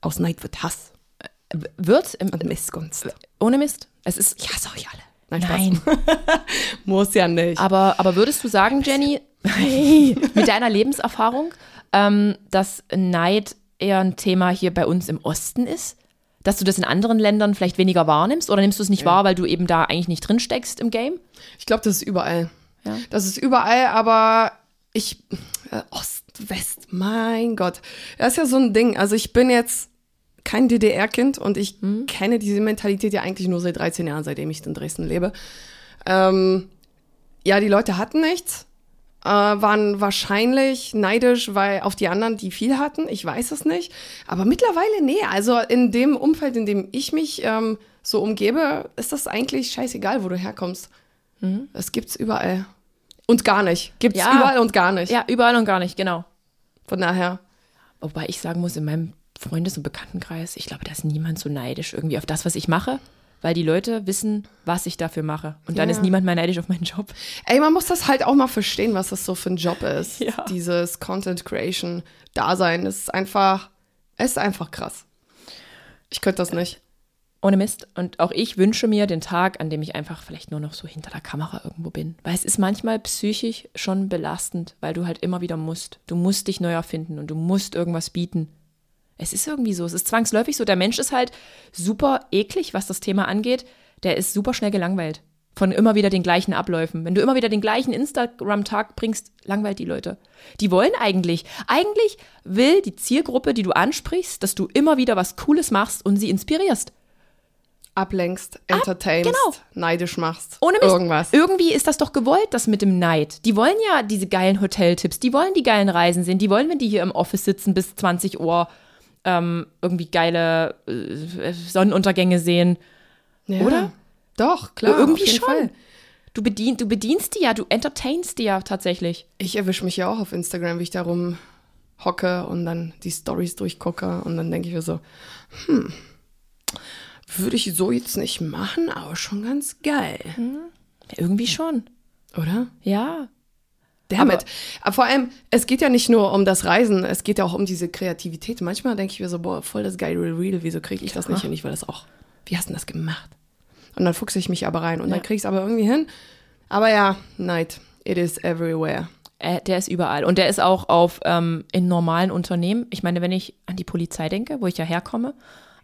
aus Neid wird Hass Wird, im, und Missgunst. ohne Mist, es ist, Ich hasse euch alle. Nein, nein. <laughs> Muss ja nicht. Aber, aber würdest du sagen, Jenny, hey, <laughs> <laughs> mit deiner Lebenserfahrung, ähm, dass Neid eher ein Thema hier bei uns im Osten ist? Dass du das in anderen Ländern vielleicht weniger wahrnimmst? Oder nimmst du es nicht wahr, weil du eben da eigentlich nicht drin steckst im Game? Ich glaube, das ist überall. Ja. Das ist überall, aber ich. Äh, Ost, West, mein Gott. Das ist ja so ein Ding. Also, ich bin jetzt kein DDR-Kind und ich kenne diese Mentalität ja eigentlich nur seit 13 Jahren, seitdem ich in Dresden lebe. Ähm, ja, die Leute hatten nichts, äh, waren wahrscheinlich neidisch, weil auf die anderen, die viel hatten. Ich weiß es nicht. Aber mittlerweile, nee. Also in dem Umfeld, in dem ich mich ähm, so umgebe, ist das eigentlich scheißegal, wo du herkommst. Das gibt's überall. Und gar nicht. Gibt's Ja. überall und gar nicht. Ja, überall und gar nicht, genau. Von daher. Wobei ich sagen muss, in meinem Freundes- und Bekanntenkreis, ich glaube, da ist niemand so neidisch irgendwie auf das, was ich mache, weil die Leute wissen, was ich dafür mache. Und dann Ja. ist niemand mehr neidisch auf meinen Job. Ey, man muss das halt auch mal verstehen, was das so für ein Job ist. Ja. Dieses Content Creation Dasein ist einfach, es ist einfach krass. Ich könnte das nicht. Ohne Mist. Und auch ich wünsche mir den Tag, an dem ich einfach vielleicht nur noch so hinter der Kamera irgendwo bin. Weil es ist manchmal psychisch schon belastend, weil du halt immer wieder musst. Du musst dich neu erfinden und du musst irgendwas bieten. Es ist irgendwie so. Es ist zwangsläufig so. Der Mensch ist halt super eklig, was das Thema angeht. Der ist super schnell gelangweilt. Von immer wieder den gleichen Abläufen. Wenn du immer wieder den gleichen Instagram-Tag bringst, langweilt die Leute. Die wollen eigentlich, eigentlich will die Zielgruppe, die du ansprichst, dass du immer wieder was Cooles machst und sie inspirierst. Ablenkst, entertainst, genau. neidisch machst. Ohne Mist. Irgendwas. Irgendwie ist das doch gewollt, das mit dem Neid. Die wollen ja diese geilen Hoteltipps, die wollen die geilen Reisen sehen, die wollen, wenn die hier im Office sitzen bis 20 Uhr, ähm, irgendwie geile äh, Sonnenuntergänge sehen. Ja. Oder? Doch, klar. Irgendwie auf jeden schon. Fall. Du, bedien, du bedienst die ja, du entertainst die ja tatsächlich. Ich erwische mich ja auch auf Instagram, wie ich da rum hocke und dann die Stories durchgucke und dann denke ich mir so, hm, würde ich so jetzt nicht machen, aber schon ganz geil, Irgendwie schon. oder? Ja. Damit. Aber vor allem, es geht ja nicht nur um das Reisen, es geht ja auch um diese Kreativität. Manchmal denke ich mir so, boah, voll das geile Reel, wieso kriege ich das nicht hin? Ich will das auch. Wie hast du denn das gemacht? Und dann fuchse ich mich aber rein und dann Ja. kriege ich es aber irgendwie hin. Aber ja, Neid, it is everywhere. Äh, der ist überall. Und der ist auch auf in in normalen Unternehmen. Ich meine, wenn ich an die Polizei denke, wo ich ja herkomme,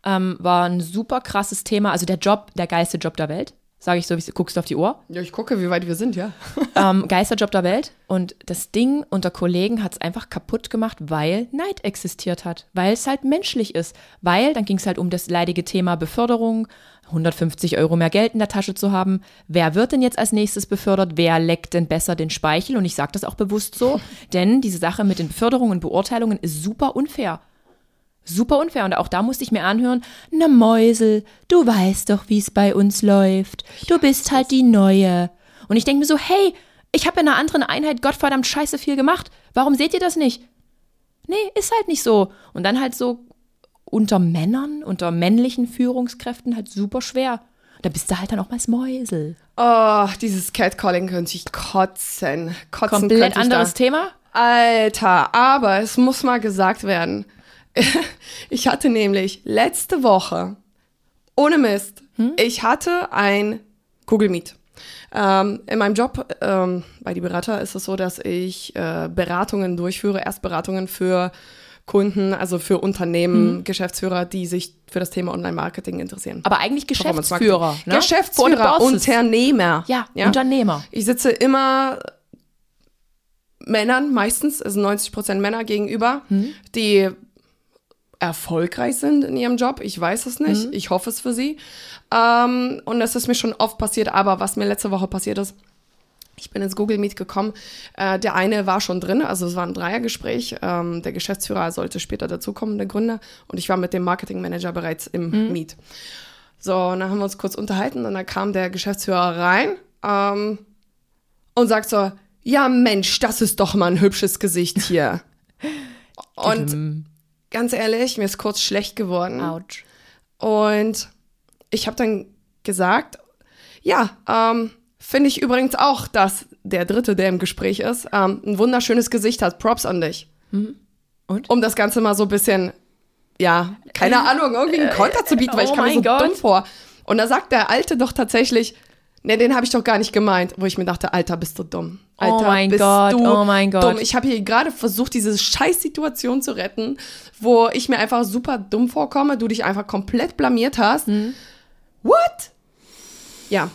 ähm, war ein super krasses Thema. Also der Job, der geilste Job der Welt. Sage ich so, wie guckst du auf die Uhr? Ja, ich gucke, wie weit wir sind, ja. <laughs> ähm, Geisterjob der Welt. Und das Ding unter Kollegen hat es einfach kaputt gemacht, weil Neid existiert hat. Weil es halt menschlich ist. Weil, dann ging es halt um das leidige Thema Beförderung, 150 Euro mehr Geld in der Tasche zu haben. Wer wird denn jetzt als nächstes befördert? Wer leckt denn besser den Speichel? Und ich sage das auch bewusst so, <laughs> denn diese Sache mit den Beförderungen und Beurteilungen ist super unfair. Super unfair. Und auch da musste ich mir anhören, na Mäusel, du weißt doch, wie es bei uns läuft. Du bist halt die Neue. Und ich denke mir so, hey, ich habe in einer anderen Einheit Gottverdammt scheiße viel gemacht. Warum seht ihr das nicht? Nee, ist halt nicht so. Und dann halt so unter Männern, unter männlichen Führungskräften halt super schwer. Da bist du halt dann auch mal das Mäusel. Oh, dieses Catcalling könnte ich kotzen. Kotzen Komplett anderes. Thema. Alter, aber es muss mal gesagt werden. <laughs> Ich hatte nämlich letzte Woche, ohne Mist, ich hatte ein Meet. Ähm, in meinem Job ähm, bei die Berater ist es so, dass ich äh, Beratungen durchführe, Erstberatungen für Kunden, also für Unternehmen, Geschäftsführer, die sich für das Thema Online-Marketing interessieren. Aber eigentlich Geschäftsführer. Ne? Geschäftsführer. Unternehmer. Ja, Unternehmer. Ich sitze immer Männern, meistens, also 90 Prozent Männer gegenüber, die erfolgreich sind in ihrem Job. Ich weiß es nicht. Ich hoffe es für sie. Ähm, und das ist mir schon oft passiert. Aber was mir letzte Woche passiert ist, Ich bin ins Google Meet gekommen. Äh, der eine war schon drin, also es war ein Dreiergespräch. Ähm, der Geschäftsführer sollte später dazukommen, der Gründer. Und ich war mit dem Marketingmanager bereits im Meet. So, und dann haben wir uns kurz unterhalten und dann kam der Geschäftsführer rein ähm, und sagt so, ja Mensch, das ist doch mal ein hübsches Gesicht hier. <laughs> und ganz ehrlich, mir ist kurz schlecht geworden. Autsch. Und ich habe dann gesagt, ja, ähm, finde ich übrigens auch, dass der Dritte, der im Gespräch ist, ähm, ein wunderschönes Gesicht hat. Props an dich. Mhm. Und? Um das Ganze mal so ein bisschen, ja, keine <laughs> Ahnung, irgendwie einen Konter zu bieten, weil oh ich kam mir so Gott. dumm vor. Und da sagt der Alte doch tatsächlich, ne, den habe ich doch gar nicht gemeint, wo ich mir dachte, Alter, bist du dumm. Alter, Oh mein bist Gott, du oh mein Gott. Dumm. Ich habe hier gerade versucht, diese Scheißsituation zu retten, wo ich mir einfach super dumm vorkomme, du dich einfach komplett blamiert hast. Hm. What? Ja,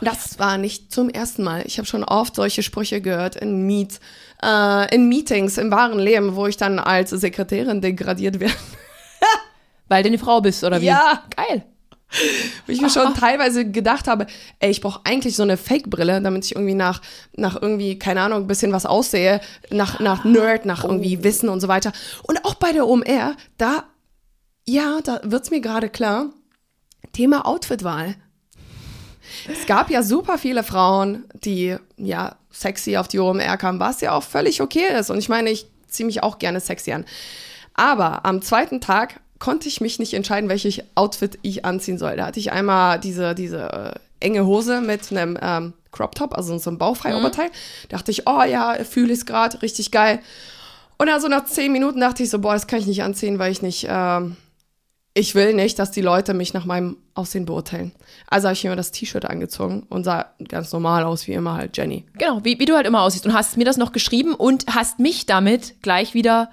das war nicht zum ersten Mal. Ich habe schon oft solche Sprüche gehört in Meet, äh, in Meetings im wahren Leben, wo ich dann als Sekretärin degradiert werde. <laughs> Weil du eine Frau bist, oder wie? Ja. Geil. Wo ich mir schon <laughs> teilweise gedacht habe, ey, ich brauche eigentlich so eine Fake-Brille, damit ich irgendwie nach, nach irgendwie, keine Ahnung, ein bisschen was aussehe, nach, nach Nerd, nach irgendwie Wissen und so weiter. Und auch bei der OMR, da, ja, da wird's mir gerade klar, Thema Outfitwahl. Es gab ja super viele Frauen, die ja sexy auf die OMR kamen, was ja auch völlig okay ist. Und ich meine, ich ziehe mich auch gerne sexy an. Aber am zweiten Tag konnte ich mich nicht entscheiden, welches Outfit ich anziehen soll. Da hatte ich einmal diese, diese äh, enge Hose mit einem ähm, Crop Top, also so einem bauchfreien Oberteil. Dachte ich, oh ja, fühle ich es gerade, richtig geil. Und dann so nach zehn Minuten dachte ich so, boah, das kann ich nicht anziehen, weil ich nicht, ähm, ich will nicht, dass die Leute mich nach meinem Aussehen beurteilen. Also habe ich mir das T-Shirt angezogen und sah ganz normal aus, wie immer halt Jenny. Genau, wie, wie du halt immer aussiehst. Und hast mir das noch geschrieben und hast mich damit gleich wieder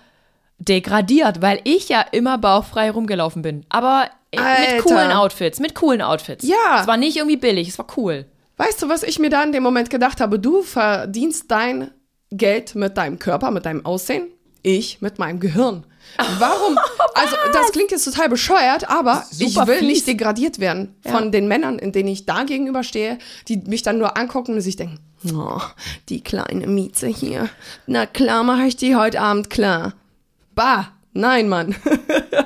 degradiert, weil ich ja immer bauchfrei rumgelaufen bin. Aber äh, mit Alter. coolen Outfits, mit coolen Outfits. Ja. Es war nicht irgendwie billig, es war cool. Weißt du, was ich mir da in dem Moment gedacht habe? Du verdienst dein Geld mit deinem Körper, mit deinem Aussehen. Ich mit meinem Gehirn. <laughs> Warum? Also, das klingt jetzt total bescheuert, aber ich will fies. nicht degradiert werden von Ja. den Männern, in denen ich da gegenüberstehe, die mich dann nur angucken und sich denken, oh, die kleine Mieze hier. Na klar, mache ich die heute Abend klar. Bah, nein, Mann.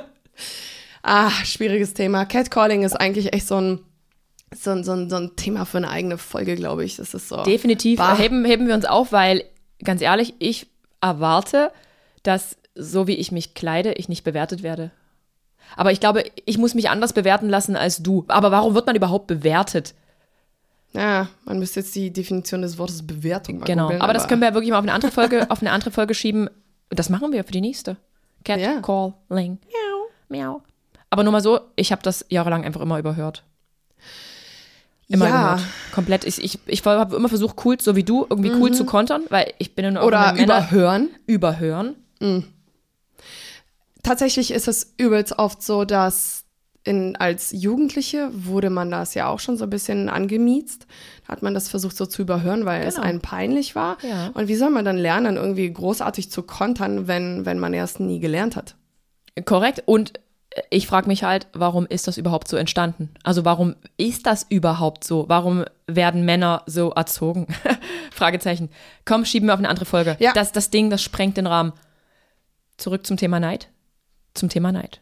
<laughs> ah, schwieriges Thema. Catcalling ist eigentlich echt so ein, so ein, so ein, so ein Thema für eine eigene Folge, glaube ich. Das ist so. Definitiv Bah. heben, heben wir uns auf, weil, ganz ehrlich, ich erwarte, dass so wie ich mich kleide, ich nicht bewertet werde. Aber ich glaube, ich muss mich anders bewerten lassen als du. Aber warum wird man überhaupt bewertet? Ja, man müsste jetzt die Definition des Wortes Bewertung mal Genau. googeln, aber das können wir ja wirklich mal auf eine andere Folge, auf eine andere Folge schieben. Das machen wir für die nächste. Cat Ja. calling. Miau. Miau. Aber nur mal so, ich habe das jahrelang einfach immer überhört. Immer Ja. gehört. Komplett. Ich, ich, ich habe immer versucht, cool, so wie du, irgendwie cool zu kontern, weil ich bin ja nur Oder Männer- überhören. überhören. Tatsächlich ist es übelst oft so, dass in, als Jugendliche wurde man das ja auch schon so ein bisschen angemiezt. Da hat man das versucht so zu überhören, weil es Genau. einem peinlich war. Ja. Und wie soll man dann lernen, irgendwie großartig zu kontern, wenn, wenn man erst nie gelernt hat? Korrekt. Und ich frage mich halt, warum ist das überhaupt so entstanden? Also warum ist das überhaupt so? Warum werden Männer so erzogen? <laughs> Fragezeichen. Komm, schieben wir auf eine andere Folge. Ja. Das, das Ding, das sprengt den Rahmen. Zurück zum Thema Neid. Zum Thema Neid.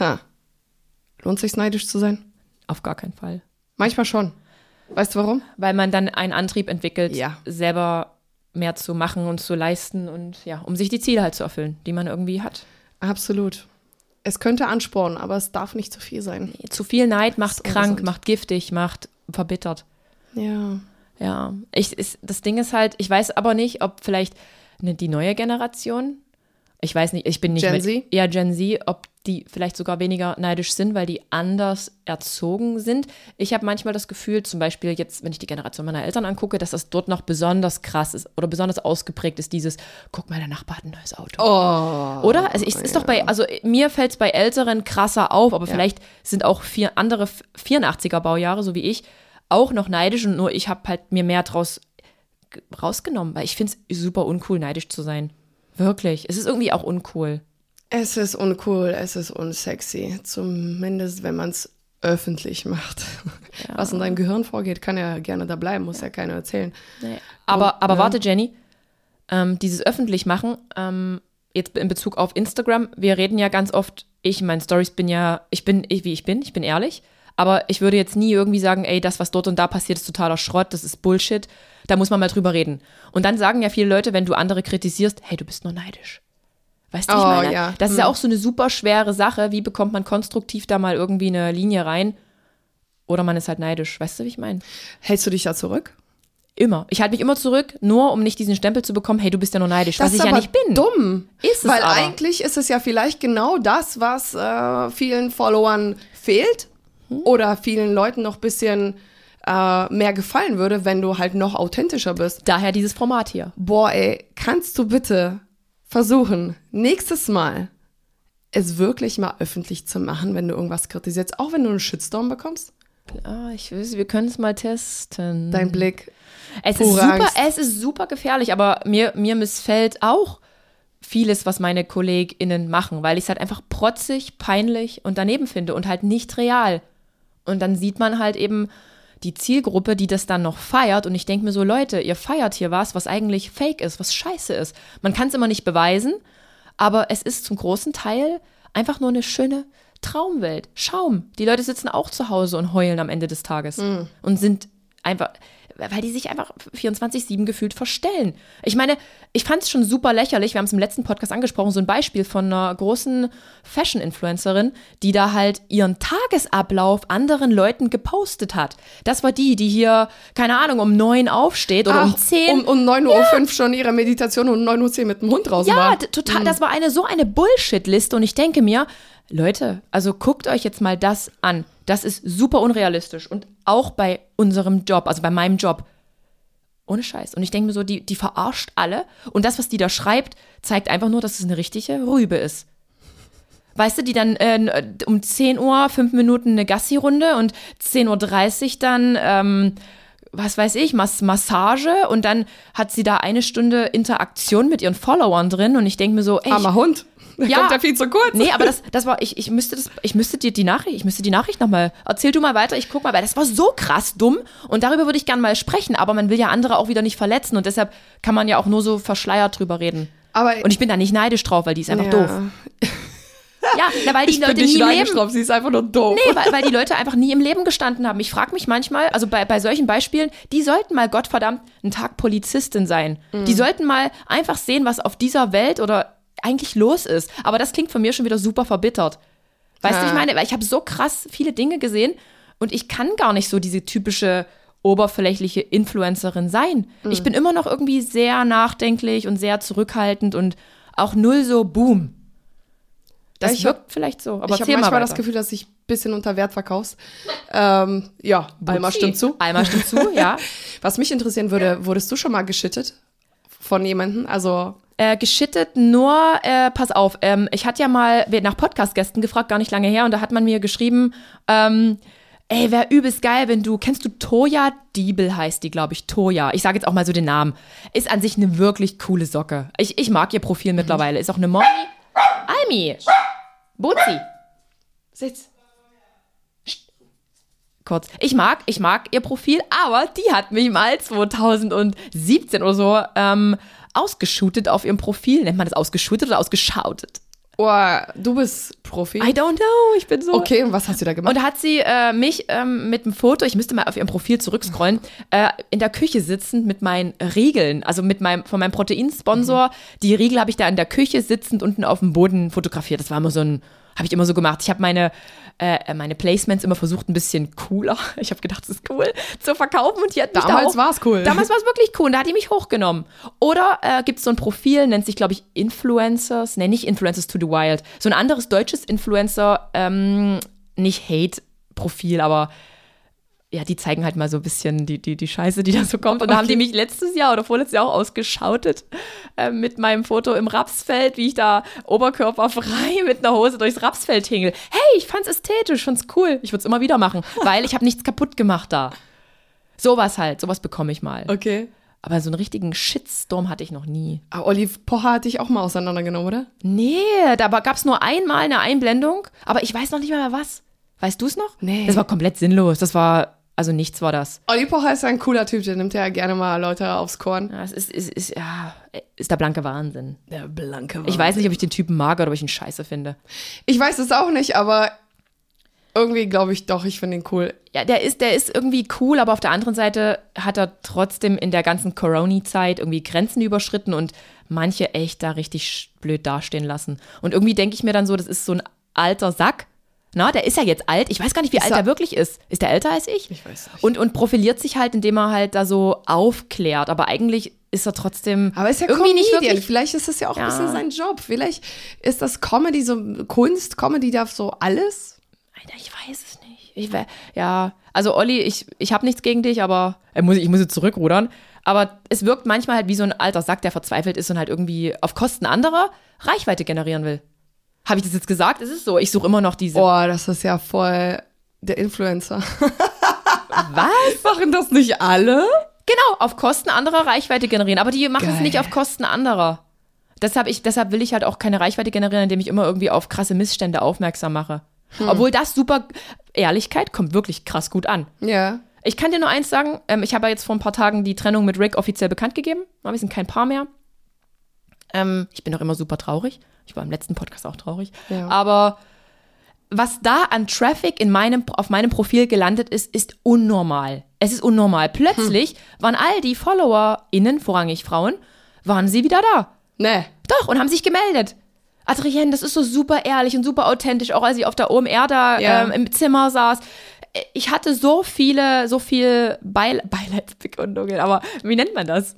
Ha. Lohnt sich neidisch zu sein? Auf gar keinen Fall. Manchmal schon. Weißt du warum? Weil man dann einen Antrieb entwickelt, Ja. selber mehr zu machen und zu leisten und ja, um sich die Ziele halt zu erfüllen, die man irgendwie hat. Absolut. Es könnte anspornen, aber es darf nicht zu viel sein. Zu viel Neid macht krank, macht giftig, macht verbittert. Ja. Ja, ich, ist, das Ding ist halt, ich weiß aber nicht, ob vielleicht ne, die neue Generation, ich weiß nicht, ich bin nicht Gen mit, Z? Ja, Gen Z, ob die vielleicht sogar weniger neidisch sind, weil die anders erzogen sind. Ich habe manchmal das Gefühl, zum Beispiel jetzt, wenn ich die Generation meiner Eltern angucke, dass das dort noch besonders krass ist oder besonders ausgeprägt ist, dieses, guck mal, der Nachbar hat ein neues Auto. Oh. Oder? Also ich, ist doch bei, also mir fällt es bei Älteren krasser auf, aber vielleicht sind auch vier andere 84er Baujahre, so wie ich, auch noch neidisch und nur ich habe halt mir mehr draus rausgenommen, weil ich finde es super uncool, neidisch zu sein. Wirklich. Es ist irgendwie auch uncool. Es ist uncool, es ist unsexy. Zumindest, wenn man es öffentlich macht. Was in deinem Gehirn vorgeht, kann ja gerne da bleiben, muss ja, keiner erzählen. Nee. Aber, Und, aber ja. warte, Jenny, ähm, dieses öffentlich machen, ähm, jetzt in Bezug auf Instagram, wir reden ja ganz oft, ich in meinen Stories bin ja, ich bin, ich, wie ich bin, ich bin ehrlich, aber ich würde jetzt nie irgendwie sagen, ey, das, was dort und da passiert, ist totaler Schrott, das ist Bullshit, da muss man mal drüber reden. Und dann sagen ja viele Leute, wenn du andere kritisierst, hey, du bist nur neidisch. Weißt du, wie ich Oh, meine? ja. Das ist ja Hm. auch so eine super schwere Sache. Wie bekommt man konstruktiv da mal irgendwie eine Linie rein? Oder man ist halt neidisch. Weißt du, wie ich meine? Hältst du dich da zurück? Immer. Ich halte mich immer zurück, nur um nicht diesen Stempel zu bekommen, hey, du bist ja nur neidisch, was ist ich ja nicht bin. dumm. Ist es Weil aber. eigentlich ist es ja vielleicht genau das, was äh, vielen Followern fehlt Hm? oder vielen Leuten noch ein bisschen äh, mehr gefallen würde, wenn du halt noch authentischer bist. Daher dieses Format hier. Boah, ey, kannst du bitte versuchen, nächstes Mal es wirklich mal öffentlich zu machen, wenn du irgendwas kritisierst, auch wenn du einen Shitstorm bekommst? Ah, ich weiß, wir können es mal testen. Dein Blick. es ist super, Angst. es ist super gefährlich, aber mir, mir missfällt auch vieles, was meine KollegInnen machen, weil ich es halt einfach protzig, peinlich und daneben finde und halt nicht real. Und dann sieht man halt eben die Zielgruppe, die das dann noch feiert. Und ich denke mir so, Leute, ihr feiert hier was, was eigentlich fake ist, was scheiße ist. Man kann es immer nicht beweisen, aber es ist zum großen Teil einfach nur eine schöne Traumwelt. Schaum. Die Leute sitzen auch zu Hause und heulen am Ende des Tages und sind einfach, weil die sich einfach 24-7 gefühlt verstellen. Ich meine, ich fand es schon super lächerlich, wir haben es im letzten Podcast angesprochen, so ein Beispiel von einer großen Fashion-Influencerin, die da halt ihren Tagesablauf anderen Leuten gepostet hat. Das war die, die hier, keine Ahnung, um neun aufsteht oder um Ach, zehn. Um, um 9.05 Uhr schon ihre Meditation und um 9.10 Uhr mit dem Hund draußen Ja, war. d- total. Das war eine so eine Bullshit-Liste und ich denke mir, Leute, also guckt euch jetzt mal das an. Das ist super unrealistisch und auch bei unserem Job, also bei meinem Job. Ohne Scheiß. Und ich denke mir so, die, die verarscht alle und das, was die da schreibt, zeigt einfach nur, dass es eine richtige Rübe ist. Weißt du, die dann äh, um 10 Uhr fünf Minuten eine Gassi-Runde und 10.30 Uhr dann, ähm, was weiß ich, Mas Massage und dann hat sie da eine Stunde Interaktion mit ihren Followern drin und ich denke mir so, ey, Armer Hund. <laughs> Der Ja. kommt ja viel zu kurz. Nee, aber das, das war, ich, ich müsste das, ich müsste dir die Nachricht, ich müsste die Nachricht nochmal, erzähl du mal weiter, ich guck mal, weil das war so krass dumm und darüber würde ich gern mal sprechen, aber man will ja andere auch wieder nicht verletzen und deshalb kann man ja auch nur so verschleiert drüber reden. Aber Und ich bin da nicht neidisch drauf, weil die ist einfach ja. doof. <laughs> Ja, na, weil die Ich Leute bin nicht nie neidisch Leben, drauf, sie ist einfach nur doof. Nee, weil, weil die Leute einfach nie im Leben gestanden haben. Ich frage mich manchmal, also bei, bei solchen Beispielen, die sollten mal Gottverdammt einen Tag Polizistin sein. Die sollten mal einfach sehen, was auf dieser Welt oder eigentlich los ist. Aber das klingt von mir schon wieder super verbittert. Weißt du, Ja. ich meine, weil ich habe so krass viele Dinge gesehen und ich kann gar nicht so diese typische oberflächliche Influencerin sein. Ich bin immer noch irgendwie sehr nachdenklich und sehr zurückhaltend und auch null so boom. Das ich hab- wirkt vielleicht so, aber ich habe manchmal das Gefühl, dass ich ein bisschen unter Wert verkaufst. Ähm, ja, Alma Upsi. stimmt zu. Alma stimmt zu, ja. <laughs> Was mich interessieren würde, wurdest du schon mal geschittet von jemandem? Also, Äh, geschittet nur, äh, pass auf, ähm, ich hatte ja mal nach Podcast-Gästen gefragt, gar nicht lange her, und da hat man mir geschrieben, ähm, ey, wär übelst geil, wenn du, kennst du Toya Diebel heißt die, glaube ich, Toya. Ich sage jetzt auch mal so den Namen. Ist an sich eine wirklich coole Socke. Ich, ich mag ihr Profil mittlerweile. Ist auch eine Mommy. Almi. Buzi. Sitz. Kurz. Ich mag, ich mag ihr Profil, aber die hat mich mal 2017 oder so ähm, ausgeschootet auf ihrem Profil. Nennt man das ausgeschootet oder ausgeschautet? oh, du bist Profi. I don't know, ich bin so. Okay, und was hast du da gemacht? Und da hat sie äh, mich ähm, mit dem Foto, ich müsste mal auf ihrem Profil zurückscrollen, äh, in der Küche sitzend mit meinen Riegeln, also mit meinem, von meinem Proteinsponsor. Die Riegel habe ich da in der Küche sitzend unten auf dem Boden fotografiert. Das war immer so ein, habe ich immer so gemacht. Ich habe meine, äh, meine Placements immer versucht, ein bisschen cooler. <laughs> Ich habe gedacht, das ist cool zu verkaufen und die hat mich da Damals auch, war's cool. Damals war es wirklich cool und da hat die mich hochgenommen. Oder äh, gibt es so ein Profil, nennt sich, glaube ich, Influencers, nee, nicht Influencers to the Wild, so ein anderes deutsches Influencer, ähm, nicht Hate-Profil, aber ja, die zeigen halt mal so ein bisschen die, die, die Scheiße, die da so kommt. Und da haben die mich letztes Jahr oder vorletztes Jahr auch ausgeschautet äh, mit meinem Foto im Rapsfeld, wie ich da oberkörperfrei <laughs> mit einer Hose durchs Rapsfeld hingel. Hey, ich fand's ästhetisch, fand's cool. Ich würde es immer wieder machen, <laughs> weil ich habe nichts kaputt gemacht da. Sowas halt, sowas bekomme ich mal. okay. Aber so einen richtigen Shitstorm hatte ich noch nie. Ah, Olive Pocher hat dich auch mal auseinandergenommen, oder? Nee, da gab es nur einmal eine Einblendung, aber ich weiß noch nicht mal was. Weißt du es noch? Nee. Das war komplett sinnlos. Das war, also nichts war das. Olli Pocher ist ein cooler Typ, der nimmt ja gerne mal Leute aufs Korn. Ja, es ist, ist, ist, ja, ist der blanke Wahnsinn. Der blanke Ich weiß nicht, ob ich den Typen mag oder ob ich ihn scheiße finde. Ich weiß es auch nicht, aber irgendwie glaube ich doch, ich finde ihn cool. Ja, der ist, der ist irgendwie cool, aber auf der anderen Seite hat er trotzdem in der ganzen Corona-Zeit irgendwie Grenzen überschritten und manche echt da richtig blöd dastehen lassen. Und irgendwie denke ich mir dann so, das ist so ein alter Sack. Na, der ist ja jetzt alt. Ich weiß gar nicht, wie alt er- er wirklich ist. Ist der älter als ich? Ich weiß nicht. Und, und profiliert sich halt, indem er halt da so aufklärt. Aber eigentlich ist er trotzdem Aber ist ja irgendwie nicht Comedian. wirklich. Vielleicht ist das ja auch Ja. ein bisschen sein Job. Vielleicht ist das Comedy so Kunst. Comedy darf so alles. Alter, ich weiß es nicht. Ich, wär- ja, also Olli, ich, ich habe nichts gegen dich, aber äh, muss, ich ich muss jetzt zurückrudern. Aber es wirkt manchmal halt wie so ein alter Sack, der verzweifelt ist und halt irgendwie auf Kosten anderer Reichweite generieren will. Habe ich das jetzt gesagt? Es ist so. Ich suche immer noch diese. Boah, das ist ja voll der Influencer. Was? <laughs> Machen das nicht alle? Genau, auf Kosten anderer Reichweite generieren. Aber die machen es Geil. nicht auf Kosten anderer. Deshalb, ich, deshalb will ich halt auch keine Reichweite generieren, indem ich immer irgendwie auf krasse Missstände aufmerksam mache. Obwohl das super, Ehrlichkeit kommt wirklich krass gut an. Ja. Ich kann dir nur eins sagen, ähm, ich habe ja jetzt vor ein paar Tagen die Trennung mit Rick offiziell bekannt gegeben. Wir sind kein Paar mehr. Ähm, ich bin auch immer super traurig. Ich war im letzten Podcast auch traurig. Ja. Aber was da an Traffic in meinem, auf meinem Profil gelandet ist, ist unnormal. Es ist unnormal. Plötzlich waren all die FollowerInnen, vorrangig Frauen, waren sie wieder da. Ne. Doch, und haben sich gemeldet. Adrienne, das ist so super ehrlich und super authentisch, auch als ich auf der OMR da Ja. ähm, im Zimmer saß. Ich hatte so viele, so viel Beil Beileidsbekundungen, aber wie nennt man das?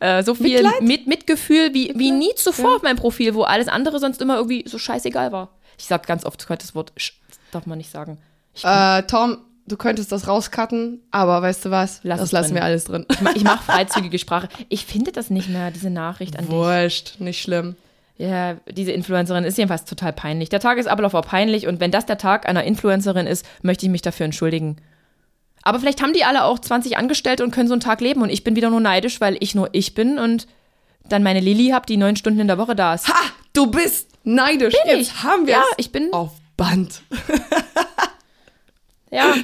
Äh, so viel Mitleid? mit Mitgefühl wie, wie nie zuvor Ja. auf meinem Profil, wo alles andere sonst immer irgendwie so scheißegal war. Ich sag ganz oft das Wort, sch- das darf man nicht sagen. Ich, Äh, Tom, du könntest das rauscutten, aber weißt du was? Lass das lassen drin. wir alles drin. ma- ich mache <laughs> freizügige Sprache. Ich finde das nicht mehr, diese Nachricht an dich. Wurscht, nicht schlimm. Ja, diese Influencerin ist jedenfalls total peinlich. Der Tagesablauf war peinlich und wenn das der Tag einer Influencerin ist, möchte ich mich dafür entschuldigen. Aber vielleicht haben die alle auch 20 Angestellte und können so einen Tag leben und ich bin wieder nur neidisch, weil ich nur ich bin und dann meine Lilly hab, die neun Stunden in der Woche da ist. Ha, du bist neidisch. Bin Jetzt ich. haben wir Ja, es ich bin. auf Band. <laughs> Ja.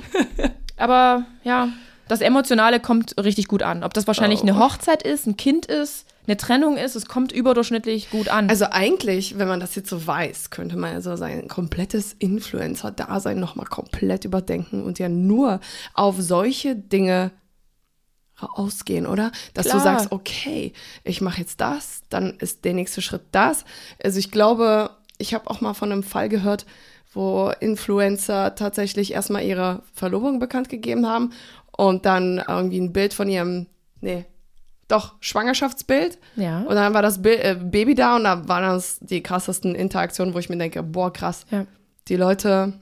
Aber ja, das Emotionale kommt richtig gut an. Ob das wahrscheinlich Oh. eine Hochzeit ist, ein Kind ist, eine Trennung ist, es kommt überdurchschnittlich gut an. Also eigentlich, wenn man das jetzt so weiß, könnte man also sein komplettes Influencer-Dasein nochmal komplett überdenken und ja nur auf solche Dinge ausgehen, oder? Dass Klar. du sagst, okay, ich mache jetzt das, dann ist der nächste Schritt das. Also ich glaube, ich habe auch mal von einem Fall gehört, wo Influencer tatsächlich erstmal ihre Verlobung bekannt gegeben haben und dann irgendwie ein Bild von ihrem, nee, doch, Schwangerschaftsbild. Ja. Und dann war das Bi äh, Baby da und da waren das die krassesten Interaktionen, wo ich mir denke, boah, krass. ja. Die Leute,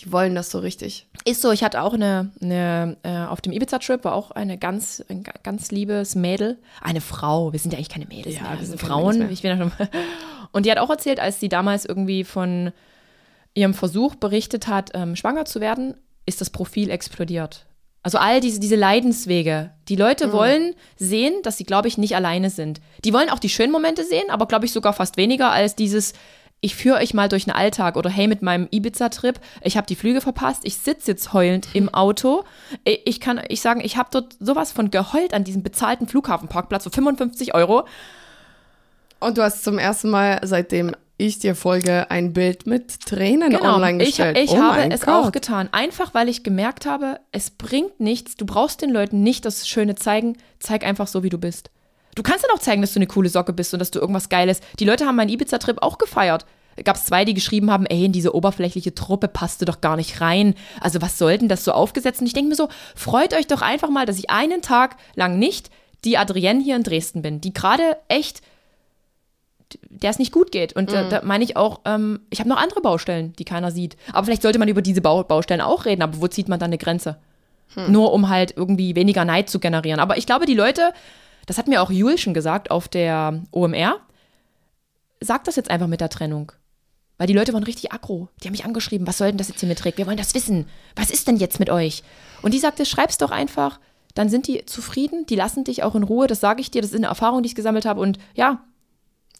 die wollen das so richtig. Ist so, ich hatte auch eine, eine äh, auf dem Ibiza-Trip war auch eine ganz, ein ga- ganz liebes Mädel, eine Frau, wir sind ja eigentlich keine Mädels Ja, mehr, wir wir sind Frauen. Ich bin ja schon, <laughs> und die hat auch erzählt, als sie damals irgendwie von ihrem Versuch berichtet hat, ähm, schwanger zu werden, ist das Profil explodiert. Also all diese, diese Leidenswege. Die Leute Mhm. wollen sehen, dass sie, glaube ich, nicht alleine sind. Die wollen auch die schönen Momente sehen, aber, glaube ich, sogar fast weniger als dieses, ich führe euch mal durch den Alltag oder hey, mit meinem Ibiza-Trip, ich habe die Flüge verpasst, ich sitze jetzt heulend im Auto. Ich kann ich sagen, ich habe dort sowas von geheult an diesem bezahlten Flughafenparkplatz für 55 Euro. Und du hast zum ersten Mal, seitdem ich dir folge, ein Bild mit Tränen online Genau. ich, gestellt. ich oh habe es Gott. auch getan. Einfach, weil ich gemerkt habe, es bringt nichts. Du brauchst den Leuten nicht das Schöne zeigen. Zeig einfach so, wie du bist. Du kannst dann auch zeigen, dass du eine coole Socke bist und dass du irgendwas Geiles. Die Leute haben meinen Ibiza-Trip auch gefeiert. Gab es zwei, die geschrieben haben, ey, in diese oberflächliche Truppe passte doch gar nicht rein. Also was sollten das so aufgesetzt? Und ich denke mir so, freut euch doch einfach mal, dass ich einen Tag lang nicht die Adrienne hier in Dresden bin, die gerade echt der es nicht gut geht. Und Mhm. da, da meine ich auch, ähm, ich habe noch andere Baustellen, die keiner sieht. Aber vielleicht sollte man über diese Bau Baustellen auch reden, aber wo zieht man dann eine Grenze? Hm. Nur um halt irgendwie weniger Neid zu generieren. Aber ich glaube, die Leute, das hat mir auch Jules schon gesagt auf der OMR, sagt das jetzt einfach mit der Trennung. Weil die Leute waren richtig aggro. Die haben mich angeschrieben, was soll denn das jetzt hier mit Rick? Wir wollen das wissen. Was ist denn jetzt mit euch? Und die sagte, schreib's doch einfach. Dann sind die zufrieden, die lassen dich auch in Ruhe. Das sage ich dir, das ist eine Erfahrung, die ich gesammelt habe. Und ja,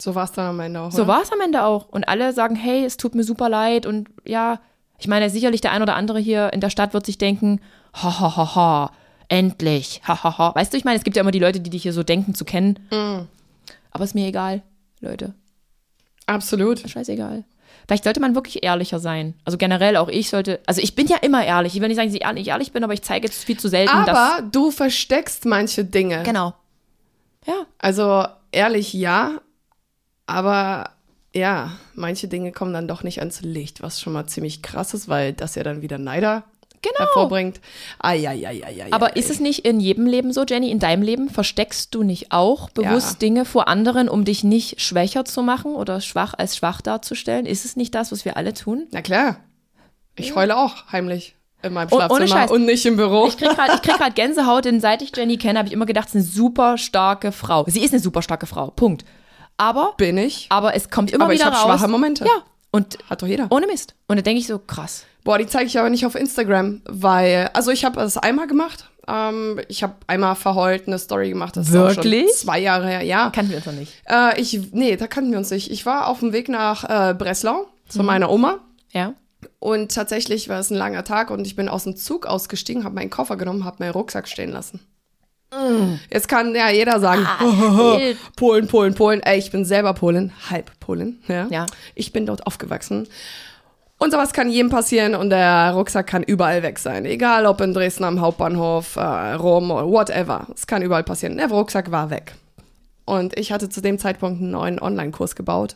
So war es dann am Ende auch. so war es am Ende auch. Und alle sagen, hey, es tut mir super leid und ja, Ich meine, sicherlich der ein oder andere hier in der Stadt wird sich denken, ha, ha, ha, ha, endlich, ha, ha, ha. Weißt du, ich meine, es gibt ja immer die Leute, die dich hier so denken zu kennen. Aber ist mir egal, Leute. Absolut. Scheißegal. Vielleicht sollte man wirklich ehrlicher sein. Also generell auch ich sollte, also ich bin ja immer ehrlich. Ich will nicht sagen, dass ich ehrlich, ehrlich bin, aber ich zeige jetzt viel zu selten, dass. Aber du versteckst manche Dinge. Genau. Ja. Also ehrlich, ja. Aber ja, manche Dinge kommen dann doch nicht ans Licht, was schon mal ziemlich krass ist, weil das ja dann wieder Neider Genau. hervorbringt. Eieieiei. Aber ist es nicht in jedem Leben so, Jenny? In deinem Leben versteckst du nicht auch bewusst Ja. Dinge vor anderen, um dich nicht schwächer zu machen oder schwach als schwach darzustellen? Ist es nicht das, was wir alle tun? Na klar. Ich heule auch heimlich in meinem Oh, Schlafzimmer und nicht im Büro. Ich krieg gerade Gänsehaut, denn seit ich Jenny kenne, habe ich immer gedacht, sie ist eine super starke Frau. Sie ist eine super starke Frau. Punkt. Aber, Bin ich. aber es kommt immer Aber ich wieder hab raus. schwache Momente. Ja. Und Hat doch jeder. ohne Mist. Und da denke ich so, krass. Boah, die zeige ich aber nicht auf Instagram, weil, also ich habe das einmal gemacht. Ähm, ich habe einmal verheult eine Story gemacht. Das ist Wirklich? schon zwei Jahre her. Ja. Kannten wir uns noch nicht. Äh, ich, nee, da kannten wir uns nicht. Ich war auf dem Weg nach äh, Breslau zu Mhm. meiner Oma. Ja. Und tatsächlich war es ein langer Tag und ich bin aus dem Zug ausgestiegen, habe meinen Koffer genommen, habe meinen Rucksack stehen lassen. Jetzt kann ja jeder sagen, <laughs> wild. Polen, Polen, Polen. Ey, ich bin selber Polin, halb Polin. Ja. Ja. Ich bin dort aufgewachsen. Und sowas kann jedem passieren und der Rucksack kann überall weg sein. Egal ob in Dresden am Hauptbahnhof, äh, Rom oder whatever. Es kann überall passieren. Der Rucksack war weg. Und ich hatte zu dem Zeitpunkt einen neuen Online-Kurs gebaut.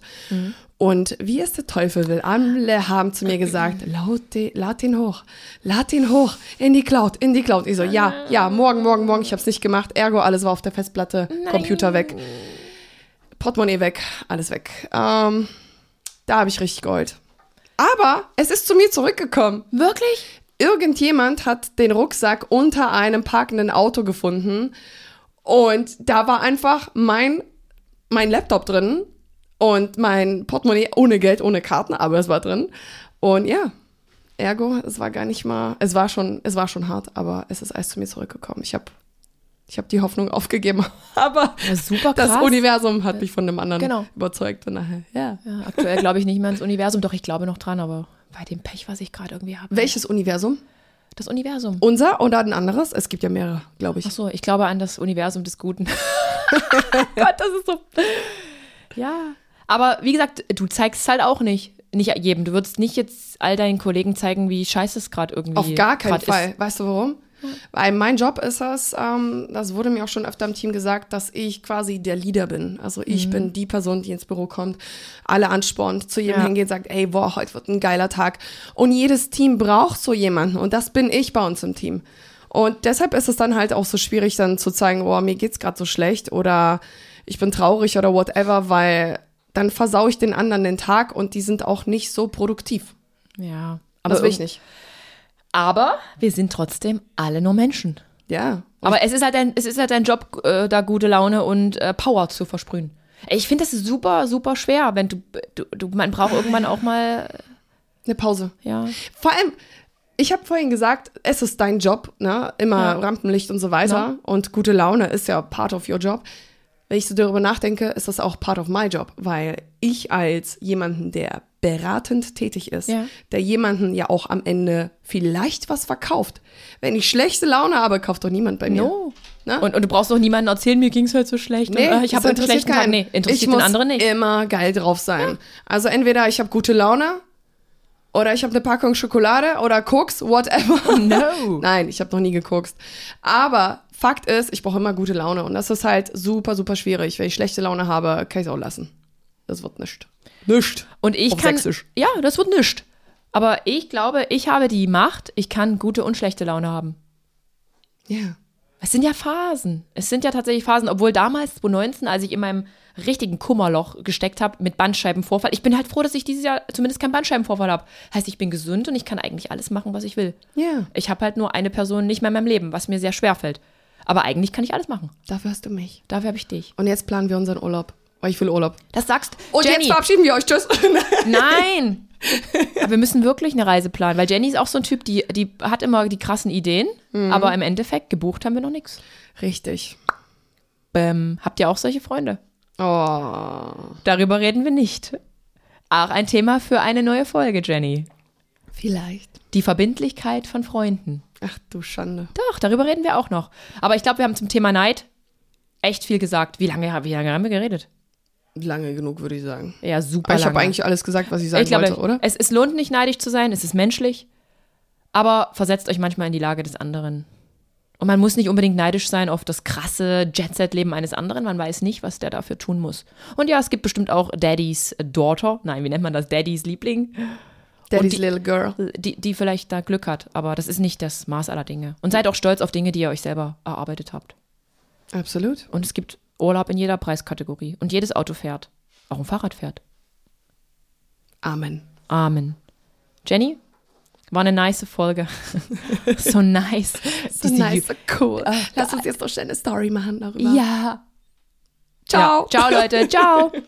Und wie es der Teufel will, alle haben zu mir gesagt, <clears throat> lad den hoch, lad den hoch, in die Cloud, in die Cloud. Ich so, ja, ja, morgen, morgen, morgen. Ich habe es nicht gemacht. Ergo, alles war auf der Festplatte, Computer weg, Portemonnaie weg, alles weg. Ähm, da habe ich richtig geheult. Aber es ist zu mir zurückgekommen. Wirklich? Irgendjemand hat den Rucksack unter einem parkenden Auto gefunden und da war einfach mein, mein Laptop drin und mein Portemonnaie ohne Geld, ohne Karten, aber es war drin. Und ja, ergo, es war gar nicht mal, es war schon, es war schon hart, aber es ist alles zu mir zurückgekommen. Ich habe ich hab die Hoffnung aufgegeben, <laughs> aber Ja, das Universum hat mich von dem anderen Genau. überzeugt. Und nachher, ja. Ja, aktuell glaube ich nicht mehr ins Universum, doch ich glaube noch dran, aber bei dem Pech, was ich gerade irgendwie habe. Welches Universum? Das Universum. Unser oder ein anderes? Es gibt ja mehrere, glaube ich. Ach so, ich glaube an das Universum des Guten. <laughs> <laughs> Gott, das ist so. Ja. Aber wie gesagt, du zeigst es halt auch nicht. Nicht jedem. Du würdest nicht jetzt all deinen Kollegen zeigen, wie scheiße es gerade irgendwie Auf gar keinen Fall. Ist. Weißt du warum? Weil mein Job ist es, ähm, das wurde mir auch schon öfter im Team gesagt, dass ich quasi der Leader bin. Also ich bin die Person, die ins Büro kommt, alle anspornt, zu jedem Ja. hingeht, sagt, ey, boah, heute wird ein geiler Tag. Und jedes Team braucht so jemanden. Und das bin ich bei uns im Team. Und deshalb ist es dann halt auch so schwierig, dann zu zeigen, boah, mir geht's gerade so schlecht oder ich bin traurig oder whatever, weil dann versau ich den anderen den Tag und die sind auch nicht so produktiv. Ja. Das Aber, will ich nicht. aber wir sind trotzdem alle nur Menschen. Ja. Aber es ist halt dein, es ist halt dein Job, äh, da gute Laune und äh, Power zu versprühen. Ich finde das super, super schwer, wenn du, du, du man braucht irgendwann auch mal, Eine Pause. ja. Vor allem, ich habe vorhin gesagt, es ist dein Job, ne? Immer Ja. Rampenlicht und so weiter. Und gute Laune ist ja part of your job. Wenn ich so darüber nachdenke, ist das auch part of my job, weil ich als jemanden, der beratend tätig ist, Ja. der jemanden ja auch am Ende vielleicht was verkauft. Wenn ich schlechte Laune habe, kauft doch niemand bei mir. No. Ne? Und, und du brauchst doch niemandem erzählen, mir ging es halt so schlecht. Nee, und, äh, ich habe einen schlechten Tag. keinen. Nee, interessiert ich den muss anderen nicht. immer geil drauf sein. Also entweder ich habe gute Laune oder ich habe eine Packung Schokolade oder Koks, whatever. No. <laughs> Nein, ich habe noch nie gekokst. Aber Fakt ist, ich brauche immer gute Laune und das ist halt super, super schwierig. Wenn ich schlechte Laune habe, kann ich es auch lassen. Das wird nicht. Nicht. Und ich Auf kann. Sächsisch. Ja, das wird nischt. Aber ich glaube, ich habe die Macht, ich kann gute und schlechte Laune haben. Ja. Es sind ja Phasen. Es sind ja tatsächlich Phasen, obwohl damals, 2019, als ich in meinem richtigen Kummerloch gesteckt habe mit Bandscheibenvorfall, ich bin halt froh, dass ich dieses Jahr zumindest keinen Bandscheibenvorfall habe. Heißt, ich bin gesund und ich kann eigentlich alles machen, was ich will. Ja. Ich habe halt nur eine Person nicht mehr in meinem Leben, was mir sehr schwer fällt. Aber eigentlich kann ich alles machen. Dafür hast du mich. Dafür habe ich dich. Und jetzt planen wir unseren Urlaub. Weil ich will Urlaub. Das sagst Und Jenny. jetzt verabschieden wir euch. Tschüss. <laughs> <laughs> Nein! aber wir müssen wirklich eine Reise planen, weil Jenny ist auch so ein Typ, die, die hat immer die krassen Ideen, aber im Endeffekt gebucht haben wir noch nichts. Richtig. Ähm, habt ihr auch solche Freunde? Oh. Darüber reden wir nicht. Auch ein Thema für eine neue Folge, Jenny. Vielleicht. Die Verbindlichkeit von Freunden. Ach du Schande. Doch, darüber reden wir auch noch. Aber ich glaube, wir haben zum Thema Neid echt viel gesagt. Wie lange, wie lange haben wir geredet? Lange genug, würde ich sagen. Ja, super Ich habe eigentlich alles gesagt, was ich sagen ich glaube, wollte, oder? Es, es lohnt nicht, neidisch zu sein. Es ist menschlich. Aber versetzt euch manchmal in die Lage des anderen. Und man muss nicht unbedingt neidisch sein auf das krasse Jet-Set-Leben eines anderen. Man weiß nicht, was der dafür tun muss. Und ja, es gibt bestimmt auch Daddys Daughter. Nein, wie nennt man das? Daddys Liebling. Daddy's die- little girl. Die, die vielleicht da Glück hat. Aber das ist nicht das Maß aller Dinge. Und seid auch stolz auf Dinge, die ihr euch selber erarbeitet habt. Absolut. Und es gibt Urlaub in jeder Preiskategorie. Und jedes Auto fährt. Auch ein Fahrrad fährt. Amen. Amen. Jenny, war eine nice Folge. <laughs> so nice. So Diese nice, so cool. Lass uns jetzt noch schnell eine Story machen darüber. Ja. Ciao. Ja. Ciao, Leute. Ciao. <laughs>